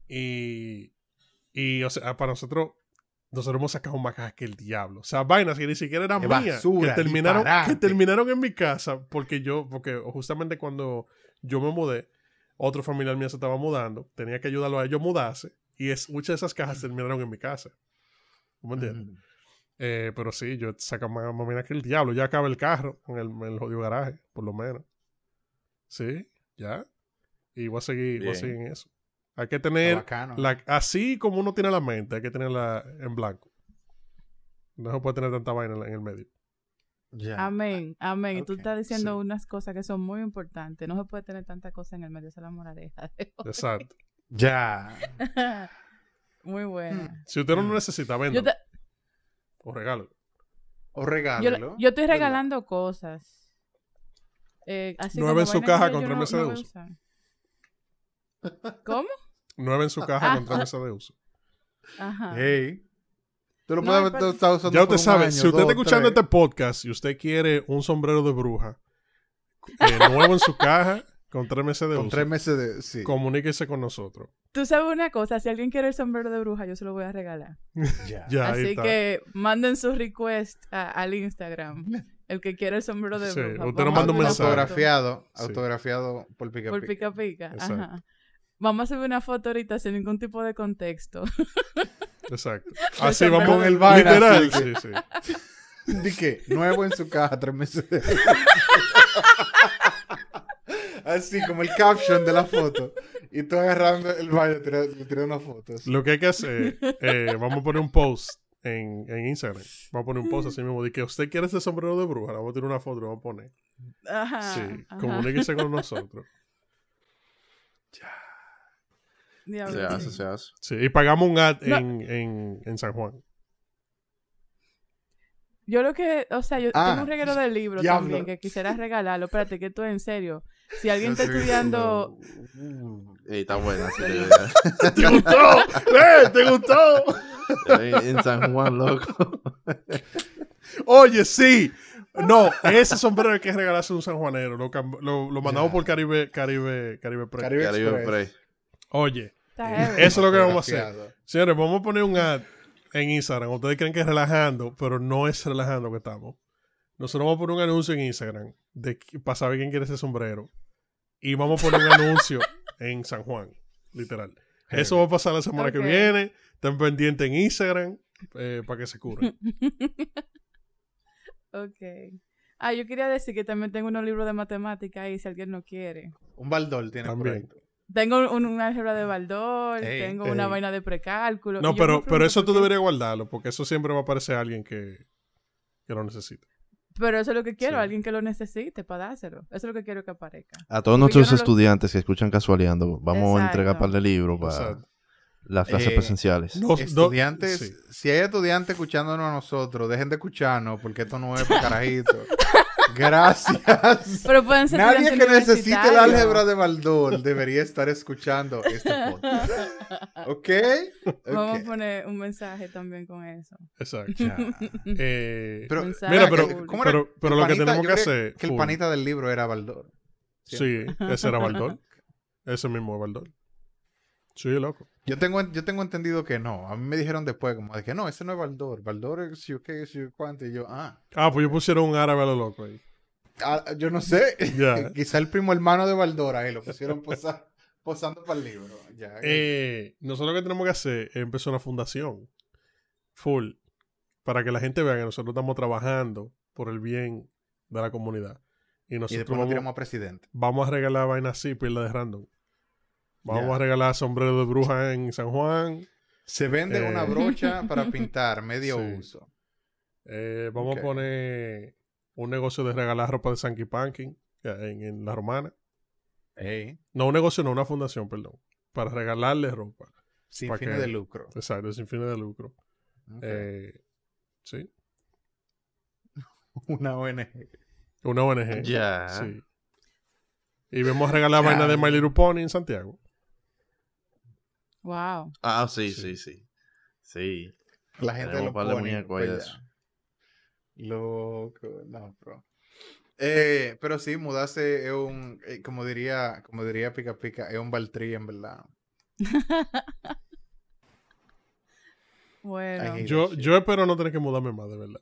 Y, y o sea, para nosotros, nosotros hemos sacado más cajas que el diablo. O sea, vainas que ni siquiera eran mías. que terminaron, disparate. que terminaron en mi casa porque yo, porque justamente cuando yo me mudé, otro familiar mío se estaba mudando, tenía que ayudarlo a ellos a mudarse. Y es, muchas de esas cajas terminaron en mi casa. ¿Tú me entiendes? Eh, pero sí, yo saco más, más mina que el diablo. Ya acaba el carro en el, en el jodido garaje, por lo menos. Sí, ya. Y voy a seguir, voy a Bien. seguir en eso. Hay que tener, bacano. la, así como uno tiene la mente, hay que tenerla en blanco. No se puede tener tanta vaina en, el medio. Ya. Amén, amén. Y tú estás diciendo sí. unas cosas que son muy importantes. No se puede tener tanta cosa en el medio, esa es la moraleja. de hoy. Exacto. Ya. *laughs* muy buena. Si usted no lo necesita, véndalo te- o regalo. O yo, regálelo. yo estoy ¿verdad? regalando cosas. Eh, así Nueve como en su caja con tres no- meses no de uso. ¿Cómo? Nueve en su caja Ah. con tres meses de uso. Ajá. Hey. Tú lo No, puedes pero- estar usando Ya por usted sabe, año, si usted dos, está escuchando tres. este podcast y usted quiere un sombrero de bruja eh, nuevo en su caja con tres meses de Con uso, tres meses de. Sí. comuníquese con nosotros. Tú sabes una cosa, si alguien quiere el sombrero de bruja, yo se lo voy a regalar. *laughs* Ya. Ya, ahí Así está. que manden su request a- al Instagram. El que quiere el sombrero de Sí, bruja. usted nos manda un mensaje. Autografiado. Sí. Autografiado por Pica Por Pica. pica pica. Exacto. Ajá. Vamos a subir una foto ahorita sin ningún tipo de contexto. *laughs* Exacto. *laughs* Así vamos con el vaina, literal. Sí, sí. *laughs* ¿De qué? Nuevo en su caja, tres meses de... Así como el caption de la foto. Y tú agarrando el baño, tirando tirando una foto. así. Lo que hay que hacer, eh, vamos a poner un post en, en Instagram. Vamos a poner un post así mismo de que usted quiere ese sombrero de bruja. Vamos a tirar una foto y lo vamos a poner. Ajá. Sí, ajá. comuníquese con nosotros. Diablo, Se hace, sí. se hace. Sí, y pagamos un ad No. en, en, en San Juan. Yo lo que, o sea, yo Ah, tengo un regalo de libro diablo. también que quisiera regalarlo. Espérate, que esto es en serio. Si alguien está estudiando, Ey, está buena. *laughs* ¿Te gustó? ¡Eh! ¿Te gustó? en San Juan, loco. Oye, sí. No, ese sombrero hay que regalarse a un sanjuanero. Lo, lo, lo mandamos por Caribe, Caribe, Caribe Press. Caribe Caribe. Prey. Oye. Eso es lo que vamos a hacer. Señores, vamos a poner un ad en Instagram. Ustedes creen que es relajando, pero no es relajando que estamos. Nosotros vamos a poner un anuncio en Instagram de, que- para saber quién quiere ese sombrero. Y vamos a poner un anuncio *laughs* en San Juan, literal. Eso va a pasar la semana que viene. Estén pendientes en Instagram eh, para que se curen. *laughs* ok. Ah, yo quería decir que también tengo unos libros de matemáticas ahí, si alguien no quiere. Un baldor tiene por ahí. Tengo un, un álgebra de Baldor, Ey, tengo una vaina de precálculo. No, pero, pero eso tú deberías guardarlo, porque eso siempre va a aparecer alguien que, que lo necesite. Pero eso es lo que quiero, Sí. alguien que lo necesite para dárselo. Eso es lo que quiero que aparezca. A todos Porque nuestros no lo- estudiantes que escuchan casualeando, vamos a entregar par de libros para Exacto. las clases Eh, presenciales. Estudiantes, sí. si hay estudiantes escuchándonos a nosotros, dejen de escucharnos porque esto no es para *laughs* carajito. Gracias. Pero pueden ser Nadie que necesite el álgebra de Baldor debería estar escuchando este podcast. ¿Ok? Vamos a poner un mensaje también con eso. Exacto. *laughs* Eh, Pero, Mira, pero- que- ¿cómo era? pero- pero lo que tenemos que hacer, Que el panita del libro era Baldor. sí, ese era Baldor. *laughs* Ese mismo es Baldor. Sí, loco. Yo tengo, yo tengo entendido que no. A mí me dijeron después, como de que no, ese no es Baldor. Baldor es si o qué, si o cuánto. Y yo, ah, Ah, pues yo pusieron un árabe a lo loco ahí. ah, yo no sé. *laughs* Quizá el primo hermano de Baldor ahí lo pusieron posa- *laughs* posando para el libro. Ya. Eh, nosotros lo que tenemos que hacer es empezar una fundación full para que la gente vea que nosotros estamos trabajando por el bien de la comunidad. Y y nosotros nos vamos, tiramos a presidente. vamos a regalar vainas así, pila de random. Vamos a regalar sombrero de bruja en San Juan. Se vende Eh. una brocha *laughs* para pintar medio Sí. uso. Eh, vamos a poner un negocio de regalar ropa de Sanky Panky en, en la romana. No, un negocio, no, una fundación, perdón. Para regalarle ropa. sin fines que- de lucro. Exacto, sin fines de lucro. Eh, sí. *laughs* Una ONG. Una ONG. Ya. Sí. Y vamos a regalar Ya. vaina de My Little Pony en Santiago. Wow. Ah, sí, Sí. sí, sí. Sí. La gente Tenemos lo pone. pues. Loco, no, bro. Eh, pero sí, mudarse es un, eh, como diría, como diría Pica Pica, es un baltrí en verdad. *laughs* Bueno. Yo, yo espero no tener que mudarme más, de verdad.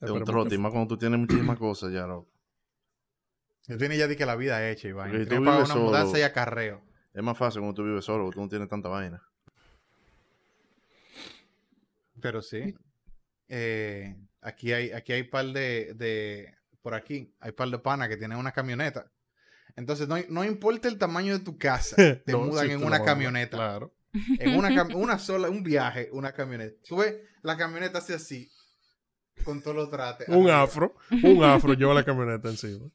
Es un trote, y más cuando tú tienes muchísimas cosas ya, loco. Yo tiene ya di que la vida hecha, Iván. Tienes tú que pagar vives una solo. mudanza y acarreo. Es más fácil cuando tú vives solo, porque tú no tienes tanta vaina. Pero sí. Eh, aquí hay, aquí hay par de, de, por aquí, hay par de panas que tienen una camioneta. Entonces, no, no importa el tamaño de tu casa, *laughs* te No, mudan sí, en una camioneta. Claro. En una, cam- *laughs* una sola, un viaje, una camioneta. Tú ves, la camioneta así así, con todos los trates. Un afro. Un afro lleva la camioneta encima.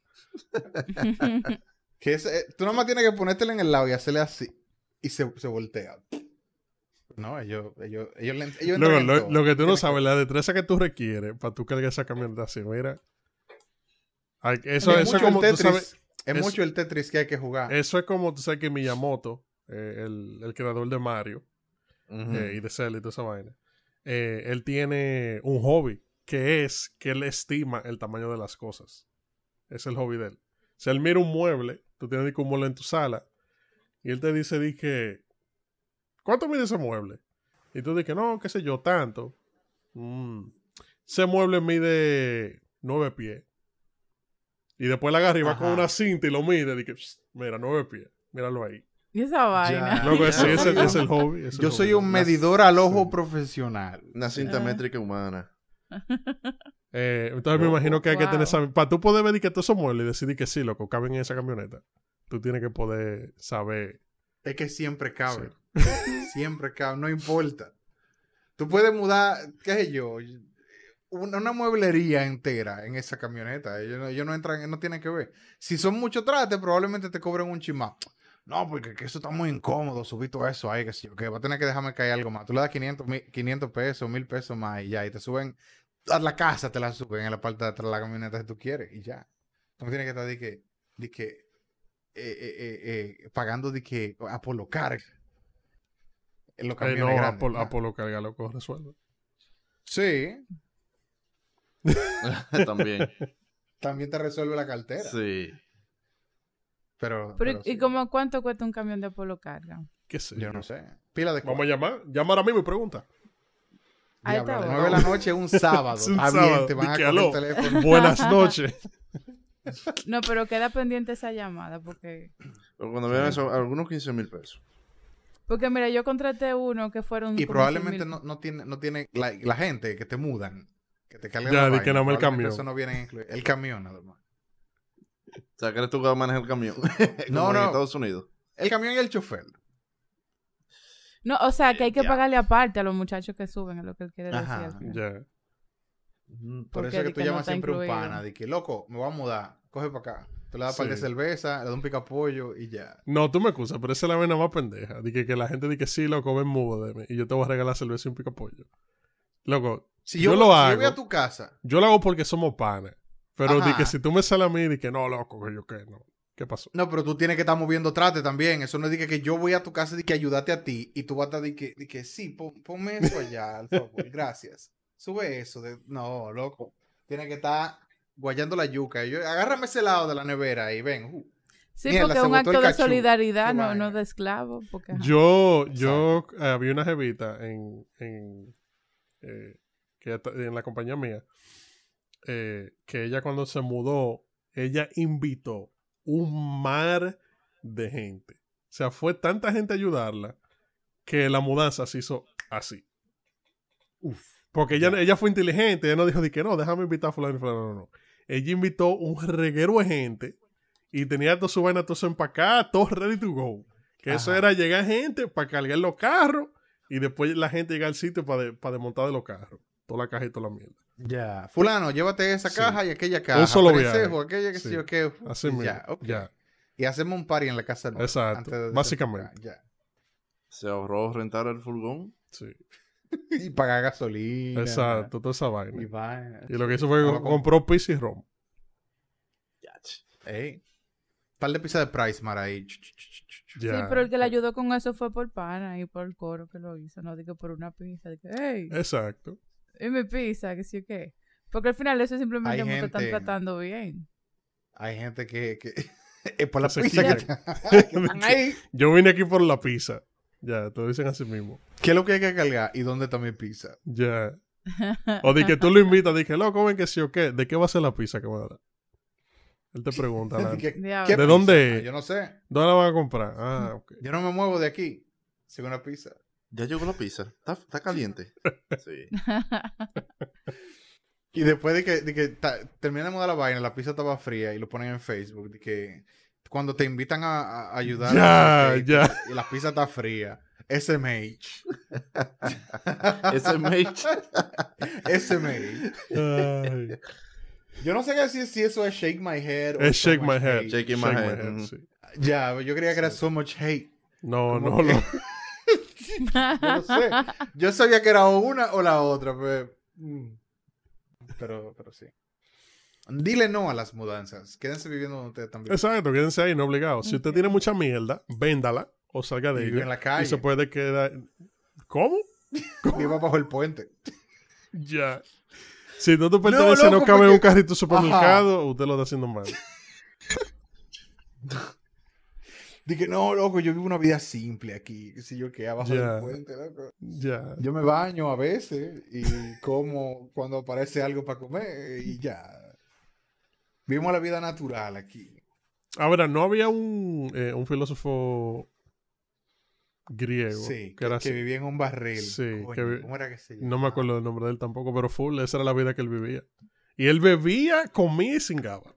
*laughs* Que es, eh, tú nomás tienes que ponértela en el lado y hacerle así. Y se, se voltea. No, ellos, ellos, ellos, le- ellos Luego, lo, que tú no sabes, la destreza que tú requieres para tú cargar esa camioneta así, mira. Eso, es eso mucho como, el tú Tetris, sabes, es mucho el Tetris que hay que jugar. eso es como tú sabes que Miyamoto, eh, el, el creador de Mario eh, y de Zelda y toda esa vaina, eh, él tiene un hobby que es que él estima el tamaño de las cosas. Es el hobby de él. Si él mira un mueble, tú tienes que un mueble en tu sala y él te dice, di que, ¿cuánto mide ese mueble? Y tú dices, no, qué sé yo, tanto. Mm. Ese mueble mide nueve pies. Y después la agarra y va con una cinta y lo mide. "Psst, mira, nueve pies. Míralo ahí. y esa vaina. Loco, sí, Ya. ese, ese es el hobby. Yo soy hobby. un medidor al ojo Sí. profesional. Una cinta Ah. métrica humana. *laughs* Eh, entonces me imagino que hay que tener esa... Para tú poder ver que todos esos muebles y decidir que sí, loco, caben en esa camioneta. Tú tienes que poder saber. Es que siempre cabe. *laughs* Siempre cabe, no importa. Tú puedes mudar, qué sé yo, una, una mueblería entera en esa camioneta. Ellos, no- ellos no entran, no tienen que ver. Si son muchos trates, probablemente te cobren un chimá. No, porque que eso está muy incómodo, subir todo eso ahí, que sí, que va a tener que dejarme caer algo más. Tú le das 500, mil- 500 pesos, 1000 pesos más y ya, y te suben, a la casa te la suben en la parte de atrás de la camioneta si tú quieres y ya. Tú no tienes que estar de que, de que, eh, eh, eh, pagando de que Apolo Carga. En los Eh, camiones no, grandes, Apolo, ¿no? Apolo carga, loco, resuelve. Sí, *laughs* También. también te resuelve la cartera. Sí. Pero, Pero, ¿y- pero ¿y sí. como cuánto cuesta un camión de Polo Carga? ¿Qué sé Yo yo? no sé. Pila de Vamos a llamar. Llama ahora mismo y pregunta. Diablo, está, a las bueno. nueve de la noche un sábado. *laughs* Es un sábado. bien, te van a el teléfono. Buenas *laughs* noches. No, pero queda pendiente esa llamada porque... Pero cuando vean eso, algunos 15 mil pesos. Porque mira, yo contraté uno que fueron... Y probablemente 100,000. no, no tiene, no tiene la, la gente que te mudan, que te cargan Ya, vaina, que nada más el camión. Eso no viene incluido. El camión nada más. O sea, ¿crees tú que va a manejar el camión? No, *laughs* en no. Estados Unidos. El camión y el chofer. No, o sea, que hay que pagarle aparte a los muchachos que suben, es lo que él quiere decir. Ajá. Por Porque eso es que tú que llamas siempre un pana. De que, loco, me voy a mudar. Coge para acá. Tú le das par de Sí. cerveza, le das un picapollo y ya. No, tú me excusas, pero esa es la vaina más pendeja. De que, que la gente dice que sí, loco, ven mudo de mí. Y yo te voy a regalar cerveza y un picapollo. Loco, Si Yo yo, lo si hago. yo voy a tu casa, yo lo hago porque somos panas. Pero di que si tú me sales a mí, di que no, loco, que yo qué, no. ¿Qué pasó? no, pero tú tienes que estar moviendo trate también. Eso no es de que, yo voy a tu casa y que ayudarte a ti y tú vas a estar de que, de que sí, pon- ponme eso allá, al favor. Gracias. Sube eso. De... No, loco. Tienes que estar guayando la yuca. Yo, agárrame ese lado de la nevera y ven. uh. Sí, Mierda, porque es un acto de cachú. solidaridad, no, no de esclavo. Porque. Yo, yo eh, había una jevita en, en, eh, que en la compañía mía, eh, que ella cuando se mudó, ella invitó un mar de gente. O sea, fue tanta gente a ayudarla que la mudanza se hizo así. Uf. Porque ella, ella fue inteligente, ella no dijo de que no, déjame invitar a fulano y fulano, no, no. Ella invitó un reguero de gente y tenía todo su vaina, todo su empacada, todo ready to go. Que eso era llegar gente para cargar los carros y después la gente llega al sitio para desmontar de los carros. Toda la caja y toda la mierda. Ya. Fulano, llévate esa Sí. caja y aquella caja. solo Perencejo, viaje. aquella que Sí. sí o qué. Así mismo. Ya, ok. Ya. Y hacemos un party en la casa nueva. Exacto, antes de básicamente. desembarcar, Se ahorró rentar el furgón. Sí. Ya. *laughs* Y pagar gasolina. Exacto, toda esa Y vaina. Y lo que hizo fue que compró pizza y rom. Ey. Par de pizza de Price Mar ahí. Ch, ch, ch, ch, ch. Ya. Sí, pero el que le ayudó con eso fue por pana y por el coro que lo hizo, no digo por una pizza. De que, hey, Exacto. Y mi pizza, que sí o qué. Porque al final eso simplemente me te están tratando bien. Hay gente que. que *laughs* es por la Se pizza que. *laughs* *laughs* Yo vine aquí por la pizza. Ya, te lo dicen así mismo. ¿Qué es lo que hay que cargar? ¿Y dónde está mi pizza? Ya. O de que tú lo invitas, dije, loco, ven que sí o qué. ¿De qué va a ser la pizza que me va a dar? Él te pregunta, ¿Qué- Alan, qué Diablo. ¿De dónde? Ah, Yo no sé. ¿dónde la van a comprar? Ah. Yo no me muevo de aquí. Sin una pizza. Ya llegó la pizza. Está, está caliente. *laughs* Sí. Y después de que, de que ta- terminamos de la vaina, la pizza estaba fría y lo ponen en Facebook. De que cuando te invitan a, a ayudar Ya, a- ya. y la pizza está fría. SMH. *laughs* SMH. Ay, Yo no sé qué decir si eso es Shake My Head es So shake my head. Hate. Shaking my head. Sí. Ya, yo creía que era So Much Hate. No, ¿Cómo no, que? no. *laughs* Yo no sé. *laughs* Yo sabía que era o una o la otra, pero... mm. Pero, pero sí. Dile no a las mudanzas. Quédense viviendo donde ustedes también. Exacto, quédense ahí, no obligados. Si usted tiene mucha mierda, véndala o salga de vive ella. en la calle. Y se puede quedar. ¿Cómo? *laughs* Viva bajo el puente. Ya. Si no te pertenece, no, loco, cabe en un carrito supermercado, usted lo está haciendo mal. Dije, no, loco, yo vivo una vida simple aquí. Si yo qué, abajo Ya. del puente, loco. Yo me baño a veces y como cuando aparece algo para comer y ya. Vivimos la vida natural aquí. Ahora, ¿no había un, eh, un filósofo griego Sí, que que, era que vivía en un barril. Sí, Coño, que ¿Cómo era que se? No me acuerdo del nombre de él tampoco, pero full, esa era la vida que él vivía. Y él bebía, comía y cingaba.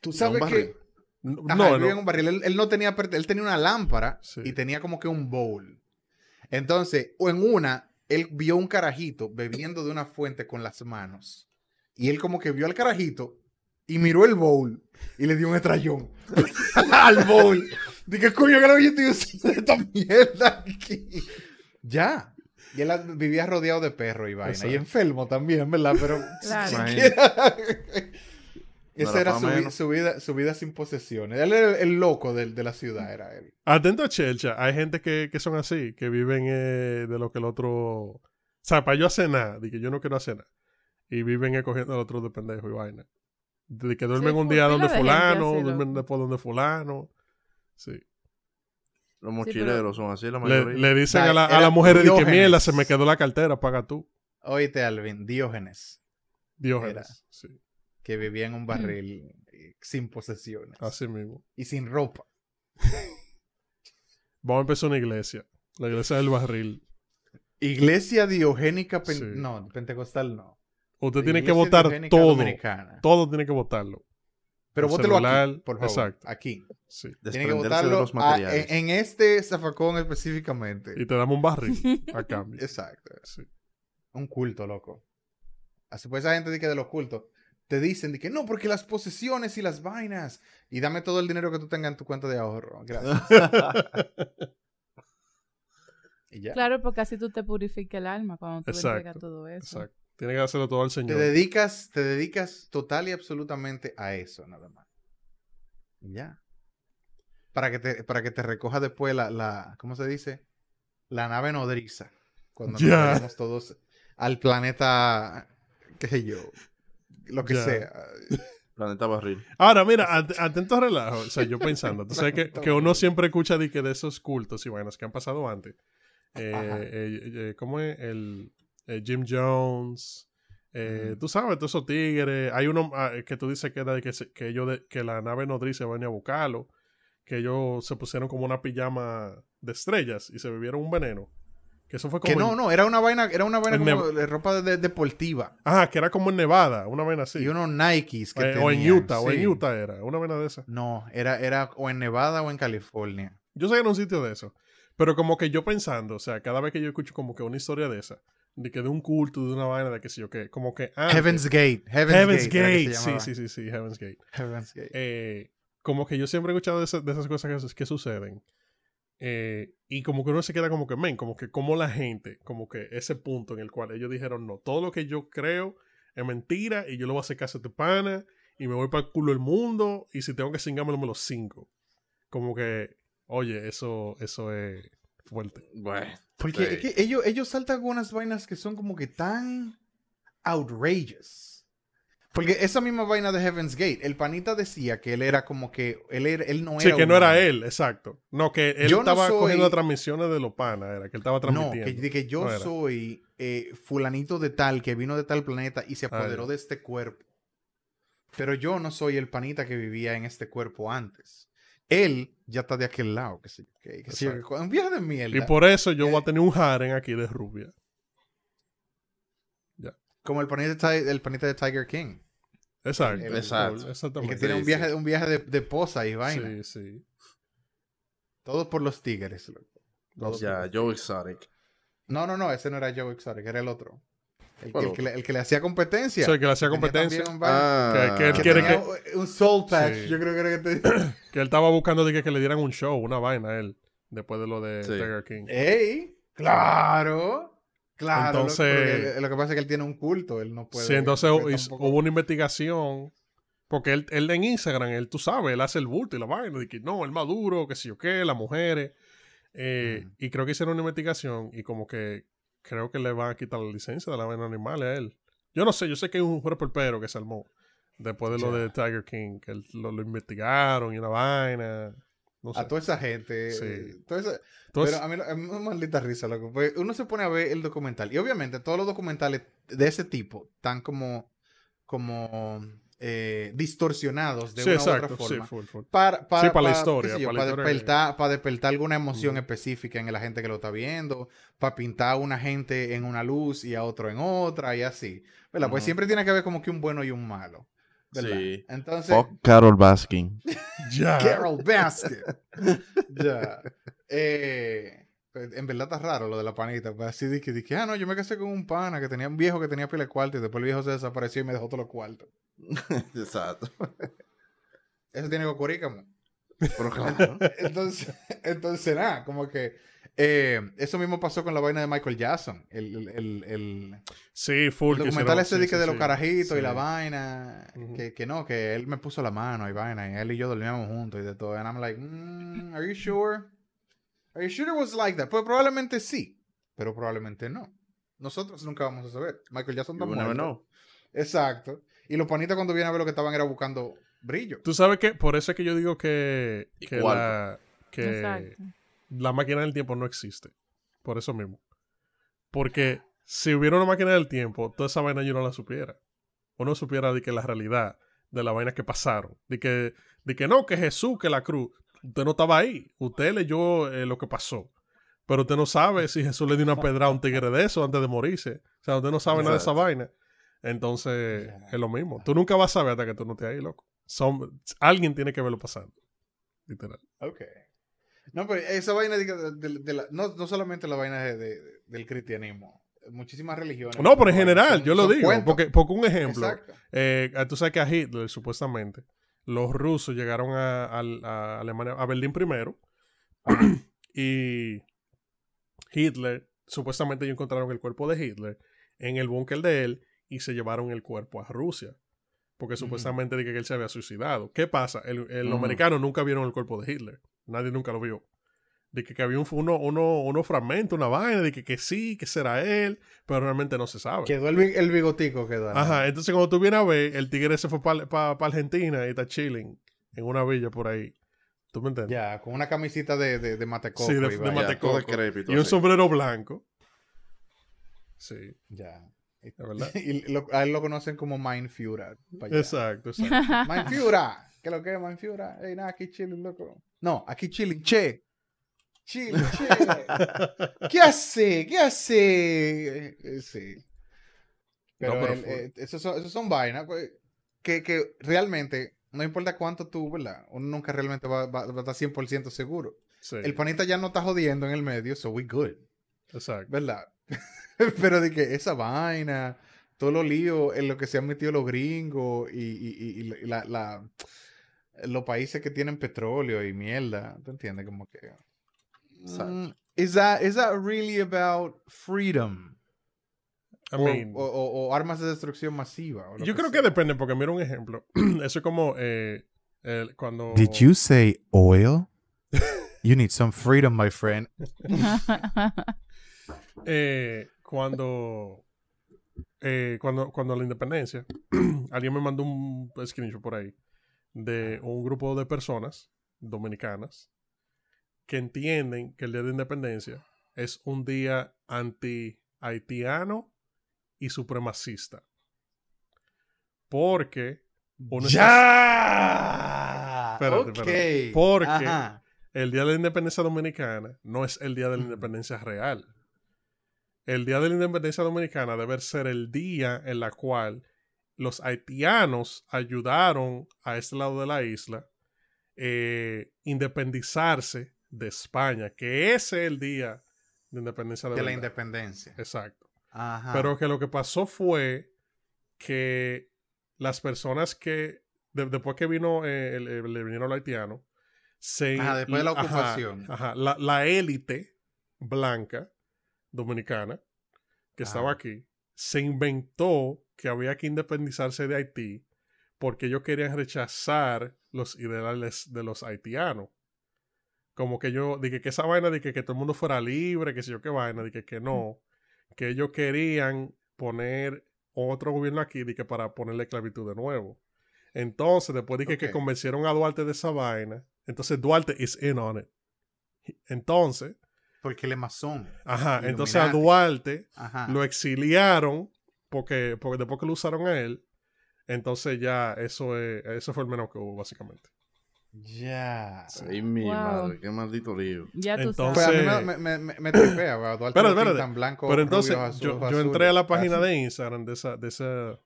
Tú sabes que... No, Ajá, él no. vivía en un barril. Él, él no tenía... Él tenía una lámpara Sí. y tenía como que un bowl. Entonces, o en una, él vio un carajito bebiendo de una fuente con las manos. Y él como que vio al carajito y miró el bowl y le dio un estrellón *laughs* al bowl. Dije, coño, que lo que yo estoy haciendo esta *laughs* mierda aquí. Ya. Y él vivía rodeado de perros y vaina. Exacto. Y enfermo también, ¿verdad? Pero Claro. *laughs* Esa era su, vi- menos. su vida, su vida sin posesiones. Él era el, el loco de, la ciudad, era él. Atento a Chelcha, hay gente que, que son así, que viven eh, de lo que el otro... O sea, para yo hacer nada, de que yo no quiero hacer nada. Y viven eh, cogiendo al otro de pendejo y vaina. De que duermen Sí, un día donde fulano, así, duermen después donde fulano. Sí. Los mochileros son así la Le, mayoría. le dicen Ay, a, la, a mujeres de que mierda, se me quedó la cartera, paga tú. Oíste, Alvin, Diógenes, Diógenes. Era. Sí, que vivía en un barril eh, sin posesiones así mismo. y sin ropa. *laughs* Vamos a empezar una iglesia. La iglesia del barril. Iglesia diogénica, pen- Sí. no, pentecostal no. Usted tiene que votar todo. dominicana. Todo tiene que votarlo. Pero vótelo celular, aquí, por favor. exacto. Aquí. Sí. Tiene que votarlo los a- materiales. en, en este zafacón específicamente. Y te damos un barril *laughs* a cambio. Exacto. Sí. Un culto, loco. Así pues esa gente dice que de los cultos te dicen de que no, porque las posesiones y las vainas. Y dame todo el dinero que tú tengas en tu cuenta de ahorro. Gracias. *laughs* y ya. Claro, porque así tú te purificas el alma cuando tú entregas todo eso. Exacto. Tiene que hacerlo todo al Te Señor. dedicas, te dedicas total y absolutamente a eso, nada más. Y ya. Para que te, para que te recoja después la, la, ¿cómo se dice? La nave nodriza. Cuando nos Ya. vayamos todos al planeta, qué sé yo, lo que Ya. sea. *laughs* Planeta Barril. Ahora, mira, at- atento a relajo. O sea, yo pensando. Tú sabes que, que uno siempre escucha de, que de esos cultos y vainas que han pasado antes. Eh, eh, eh, ¿Cómo es? El eh, Jim Jones. eh, Ujú. Tú sabes, todos esos tigres. Hay uno ah, que tú dices que, era de que, se- que, ellos de- que la nave nodriza venía a buscarlo. Que ellos se pusieron como una pijama de estrellas y se bebieron un veneno. Que eso fue como. Que no, en- no, era una vaina, era una vaina como de ropa de- deportiva. Ajá, que era como en Nevada, una vaina así. Y unos Nikes que Eh, o en Utah, o en Utah era, una vaina de esa. No, era, era o en Nevada o en California. Yo sé que era un sitio de eso. Pero como que yo pensando, o sea, cada vez que yo escucho como que una historia de esa, de que de un culto, de una vaina, de que sí o qué, como que antes- Heaven's Gate. Heaven's, Heaven's Gate. Sí, sí, sí, sí, Heaven's Gate. Heaven's Gate. Eh, como que yo siempre he escuchado de, esa- de esas cosas que, que suceden. Eh, y como que uno se queda como que, men, como que como la gente, como que ese punto en el cual ellos dijeron, no, todo lo que yo creo es mentira y yo lo voy a hacer caso a este pana y me voy para el culo del mundo y si tengo que cingármelo me lo cinco. Como que, oye, eso, eso es fuerte. Bueno. Porque Sí. es que ellos, ellos saltan con unas vainas que son como que tan outrageous. Porque esa misma vaina de Heaven's Gate, el panita decía que él era como que él, era, él no Sí, era que no era él, exacto. No, que él Yo no estaba soy- cogiendo transmisiones de los panas, era que él estaba No, transmitiendo. que, de que yo No soy eh, fulanito de tal, que vino de tal planeta y se Ah, apoderó de este cuerpo. Pero yo no soy el panita que vivía en este cuerpo antes. Él ya está de aquel lado, que sé yo, un viaje de mierda. Y por eso yo voy Eh. a tener un harem aquí de rubia. Como el panita, el panita de Tiger King. Exacto. El- Exacto. El Exactamente. que tiene un viaje, un viaje de, de posa y vaina. Sí, sí. Todo por los tigres. loco. No, Todo Ya, por- Joe Exotic. No, no, no, ese no era Joe Exotic, era el otro. El, ¿Cuál el que, le, el que le hacía competencia. Sí, el que le hacía competencia. también Ah, Que- que él que quiere tenía un soul patch, Sí. yo creo que era que te... *coughs* Que él estaba buscando de que, que le dieran un show, una vaina a él, después de lo de Sí. Tiger King. ¡Ey! ¡Claro! Claro. Entonces- lo que pasa es que él tiene un culto, él no puede... sí, entonces tampoco- hubo una investigación. Porque él, él en Instagram, él, tú sabes, él hace el bulto y la vaina. De que no, el maduro, que sí o qué, las mujeres. Eh. Y creo que hicieron una investigación y como que creo que le van a quitar la licencia de la vaina animal a él. Yo no sé, yo sé que hay un pero que se armó después de lo de Tiger King, que él- lo, lo investigaron y una vaina. No sé. A toda esa gente. Sí. toda esa- Entonces, pero a mí, a mí me maldita risa, loco. porque uno se pone a ver el documental. Y obviamente todos los documentales de ese tipo están como, como eh, distorsionados de sí, una u exacto. otra Sí, forma. full, full. Para, para, Sí, para la qué historia, yo, para la historia que- despertar, para despertar alguna emoción Ujú. específica en la gente que lo está viendo, para pintar a una gente en una luz y a otro en otra y así. ¿Verdad? Pues Ujú. siempre tiene que haber como que un bueno y un malo. ¿Verdad? Sí. Entonces, Fuck Carol Baskin. *laughs* Ya. Carol Baskin. ya. Eh, en verdad está raro lo de la panita. Pues así de que, ah, no, yo me casé con un pana que tenía un viejo que tenía pila de cuartos y después el viejo se desapareció y me dejó todos los cuartos. *laughs* Exacto. Eso tiene cocorícamo. Pero claro. *laughs* Entonces, entonces nada, como que eh, eso mismo pasó con la vaina de Michael Jackson. El, el, el, el- Sí, full. el documental ese sí, de que sí, de los sí. carajitos y la vaina. Que, que no, que él me puso la mano y vaina. Y él y yo dormíamos juntos y de todo. And I'm like, mm, are you sure? Are you sure it was like that? Pues probablemente sí, pero probablemente no. Nosotros nunca vamos a saber. Michael Jackson está muerto. know. Exacto. Y los panitas cuando vienen a ver lo que estaban era buscando brillo. Tú sabes que por eso es que yo digo que, que, cuarto. la, que Exacto. La máquina del tiempo no existe. Por eso mismo. Porque si hubiera una máquina del tiempo, toda esa vaina yo no la supiera. O no supiera de que la realidad de las vainas que pasaron. De que, de que no, que Jesús, que la cruz. Usted no estaba ahí. Usted leyó eh, lo que pasó. Pero usted no sabe si Jesús le dio una pedra a un tigre de eso antes de morirse. O sea, usted no sabe nada de esa vaina. Entonces, es lo mismo. Tú nunca vas a saber hasta que tú no estés ahí, loco. Son, alguien tiene que verlo pasando. Literal. Ok. No, pero esa vaina de, de- de la- no, no solamente la vaina de- de- del cristianismo, muchísimas religiones. No, pero en son- general, yo lo digo. cuentos. Porque, porque un ejemplo, eh, tú sabes que a Hitler, supuestamente, los rusos llegaron a, al- a Alemania, a Berlín primero, y Hitler, supuestamente ellos encontraron el cuerpo de Hitler en el búnker de él y se llevaron el cuerpo a Rusia. Porque supuestamente dije que él se había suicidado. ¿Qué pasa? El, el- los americanos nunca vieron el cuerpo de Hitler. Nadie nunca lo vio. De que, que había un, uno, uno, unos fragmentos, una vaina, de que, que sí, que será él, pero realmente no se sabe. Quedó el, el bigotico, quedó. Ajá, entonces cuando tú vienes a ver, el tigre se fue para Argentina y está chilling en una villa por ahí. ¿Tú me entiendes? Ya, con una camisita de, de, de matecoco. Sí, de- y de Matecoco. Y un así. sombrero blanco. Sí, Ya. es verdad. *laughs* Y lo- a él lo conocen como Mind pa' allá. exacto, exacto. *laughs* Mind Führer. ¿Qué lo que Führer? Ey, nada, aquí chilling, loco. No, aquí chilling, che. Chile, che. *laughs* ¿Qué hace? ¿Qué hace? Eh, Sí. Pero, No, pero el- eh, esos, son, esos son vainas pues, que, que realmente, no importa cuánto tú, ¿verdad? Uno nunca realmente va, va- va a estar 100% seguro. Sí, El panita ya no está jodiendo en el medio, so we good. exacto. ¿verdad? *laughs* Pero de que esa vaina, todo lo lío en lo que se han metido los gringos y, y- y- y la, la- los países que tienen petróleo y mierda, ¿tú entiendes? Como que... Mm, is, that, is that really about freedom? I O, mean, o- o- o armas de destrucción masiva. o lo yo creo que sea. depende, porque mira un ejemplo. *clears throat* Eso es como eh, el- cuando... Did you say oil? You need some freedom, my friend. *laughs* eh, cuando, eh, cuando, cuando la independencia, *clears throat* alguien me mandó un screenshot por ahí de un grupo de personas dominicanas que entienden que el día de independencia es un día anti-haitiano y supremacista. Porque uno está- ¡Ya! Espérate. Porque- Ajá. el día de la independencia dominicana no es el día de la independencia real. El día de la independencia dominicana debe ser el día en la cual los haitianos ayudaron a este lado de la isla eh, independizarse de España, que ese es el día de independencia de, De la independencia. Exacto. Ajá. Pero que lo que pasó fue que las personas que, de- después que vino, eh, el- el- le vinieron los haitianos, se... Ajá, después de la ocupación. Ajá, la, la élite blanca dominicana que estaba aquí se inventó que había que independizarse de Haití porque ellos querían rechazar los ideales de los haitianos. Como que yo, dije que esa vaina de que, que todo el mundo fuera libre, que sé yo qué vaina, dije que no, que ellos querían poner otro gobierno aquí que para ponerle esclavitud de nuevo. Entonces, después de que, convencieron a Duarte de esa vaina, entonces Duarte is in on it. Entonces, Porque él es masón. ajá, entonces a. Duarte Ajá. lo exiliaron porque, porque después que lo usaron a él, entonces ya eso es, eso fue el menos que hubo, básicamente. Ya. Ay, mi Wow. madre, qué maldito lío. ya tú Entonces- Pues a mí me, me, me, me tripea, lo espérate. pintan blanco, Pero entonces rubio, azul, yo, entré a la página Así. de Instagram de esa, de esa,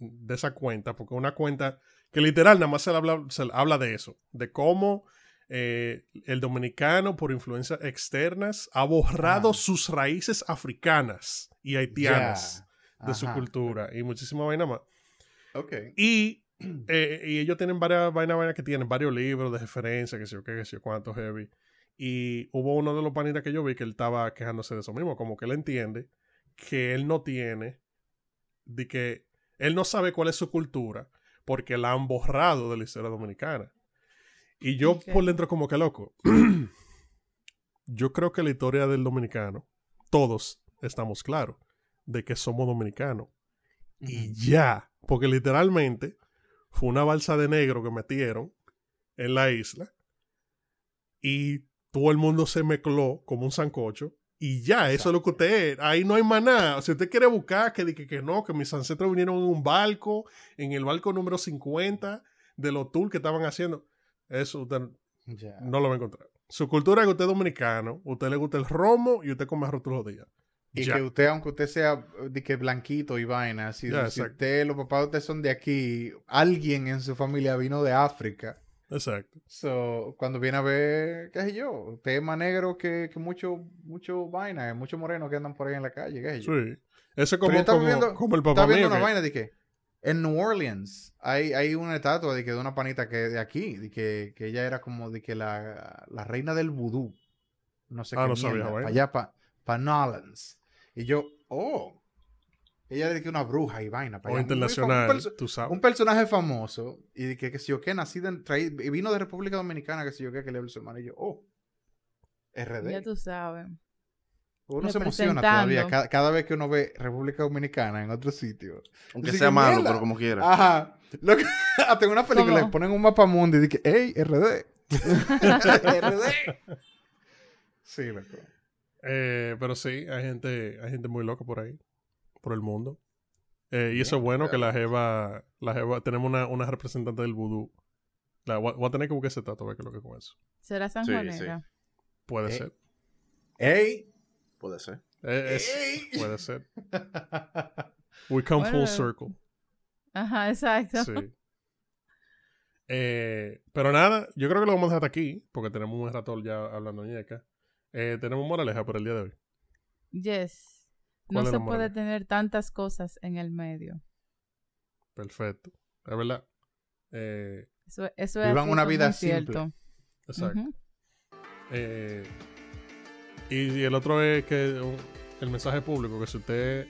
de esa cuenta, porque una cuenta que literal nada más se habla, se habla de eso, de cómo eh, el dominicano por influencias externas ha borrado Ajá. sus raíces africanas y haitianas Ya. De su cultura y muchísima vaina más. Ok. Y, *clears throat* eh, y ellos tienen varias vainas vainas que tienen, varios libros de referencia, que sé yo qué, que sé yo cuánto heavy. Y hubo uno de los panitas que yo vi que él estaba quejándose de eso mismo, como que él entiende que él no tiene, de que él no sabe cuál es su cultura, porque la han borrado de la historia dominicana. Y yo Ok. por dentro como que loco. *clears throat* yo creo que la historia del dominicano, todos estamos claros de que somos dominicanos. Y ya, porque literalmente fue una balsa de negro que metieron en la isla y todo el mundo se mezcló como un sancocho y ya, eso es lo que usted es. Ahí no hay más nada. Si usted quiere buscar que, que, que no, que mis ancestros vinieron en un barco, en el barco número 50 de los tours que estaban haciendo, eso usted no lo va a encontrar. Su cultura es que usted es dominicano, usted le gusta el romo y usted come arroz todos los días. Y Ya. que usted, aunque usted sea de que blanquito y vaina, si, si usted, los papás de usted son de aquí, alguien en su familia vino de África. Exacto. So, cuando viene a ver, qué sé yo, usted es más negro que, que mucho, mucho vaina, muchos morenos que andan por ahí en la calle, qué sé yo. Sí. Eso como, como, viendo- como el papá Estaba viendo mío. una que- vaina de que en New Orleans hay, hay una estatua de que de una panita que de aquí, de que, que ella era como de que la, la reina del vudú. No sé Ah, qué no sabía, mierda, para allá, para. Y yo, oh, ella de que una bruja y vaina. pa' o allá. Internacional, Un, tú sabes. un personaje famoso y de que, que si yo en, traí- y vino de República Dominicana, que si yo qué, que le habla su hermano. Y yo, oh, RD. Ya tú sabes. Uno se emociona todavía cada, cada vez que uno ve República Dominicana en otro sitio. Aunque Así sea que, malo, mierda. pero como quiera. Ajá. Lo que, *laughs* hasta en una película ¿Cómo? le ponen un mapa mundo y dicen, ¡Ey, RD! *laughs* *laughs* RD. Sí, loco. Eh, pero sí, hay gente, hay gente muy loca por ahí, por el mundo. Eh, y eso es bueno que la Jeva, la Jeva, tenemos una, una representante del vudú. La, voy, voy a tener que buscar ese tato a ver qué es lo que con eso. ¿Será San Sí, Juanera? Puede Eh. ser. ¡Ey! Puede ser. Eh, es- ¡Ey! puede ser. *laughs* We come Bueno. full circle. Ajá, exacto. Sí. Eh, pero nada, yo creo que lo vamos a dejar hasta aquí, porque tenemos un rato ya hablando ñeca. Eh, tenemos moraleja por el día de hoy. Yes. ¿Cuál No se puede moraleja? tener tantas cosas en el medio. Perfecto. Es verdad. Eh, Eso, eso es Vivan una vida simple. cierto. exacto. Eh, y, y el otro es que un- el mensaje público, que si usted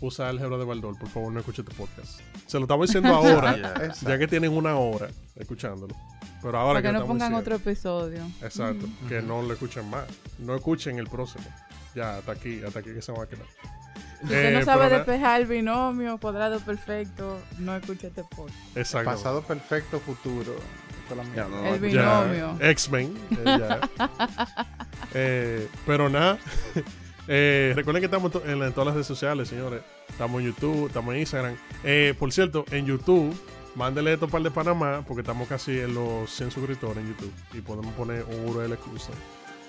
usa álgebra de Baldor, por favor no escuche este podcast. Se lo estamos diciendo *laughs* ahora, ya que tienen una hora escuchándolo. Pero ahora Para que que no pongan otro episodio. Exacto, Ujú. que no lo escuchen más. No escuchen el próximo. Ya, hasta aquí, hasta aquí que se va a quedar. Usted Eh, no sabe despejar el binomio, cuadrado perfecto, no escuche este podcast. Exacto. Pasado perfecto, futuro. Ya, no, El binomio. X-Men. eh. *laughs* Eh, pero nada. *laughs* Eh, recuerden que estamos en, en todas las redes sociales, señores. Estamos en YouTube, estamos en Instagram. Eh, por cierto, en YouTube, mándele esto para el de Panamá, porque estamos casi en los 100 suscriptores en YouTube. Y podemos poner un URL exclusivo.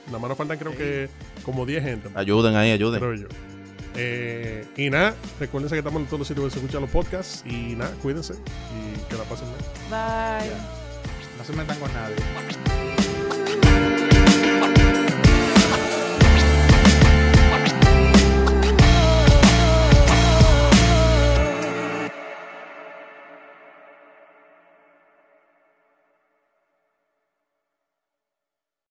Nada más nos faltan, creo que, como 10 gente. Ayuden ahí, ayuden. creo yo. Eh, y nada, recuerden que estamos en todos los sitios donde se escuchan los podcasts. Y nada, cuídense y que la pasen bien. Bye. No se metan con nadie.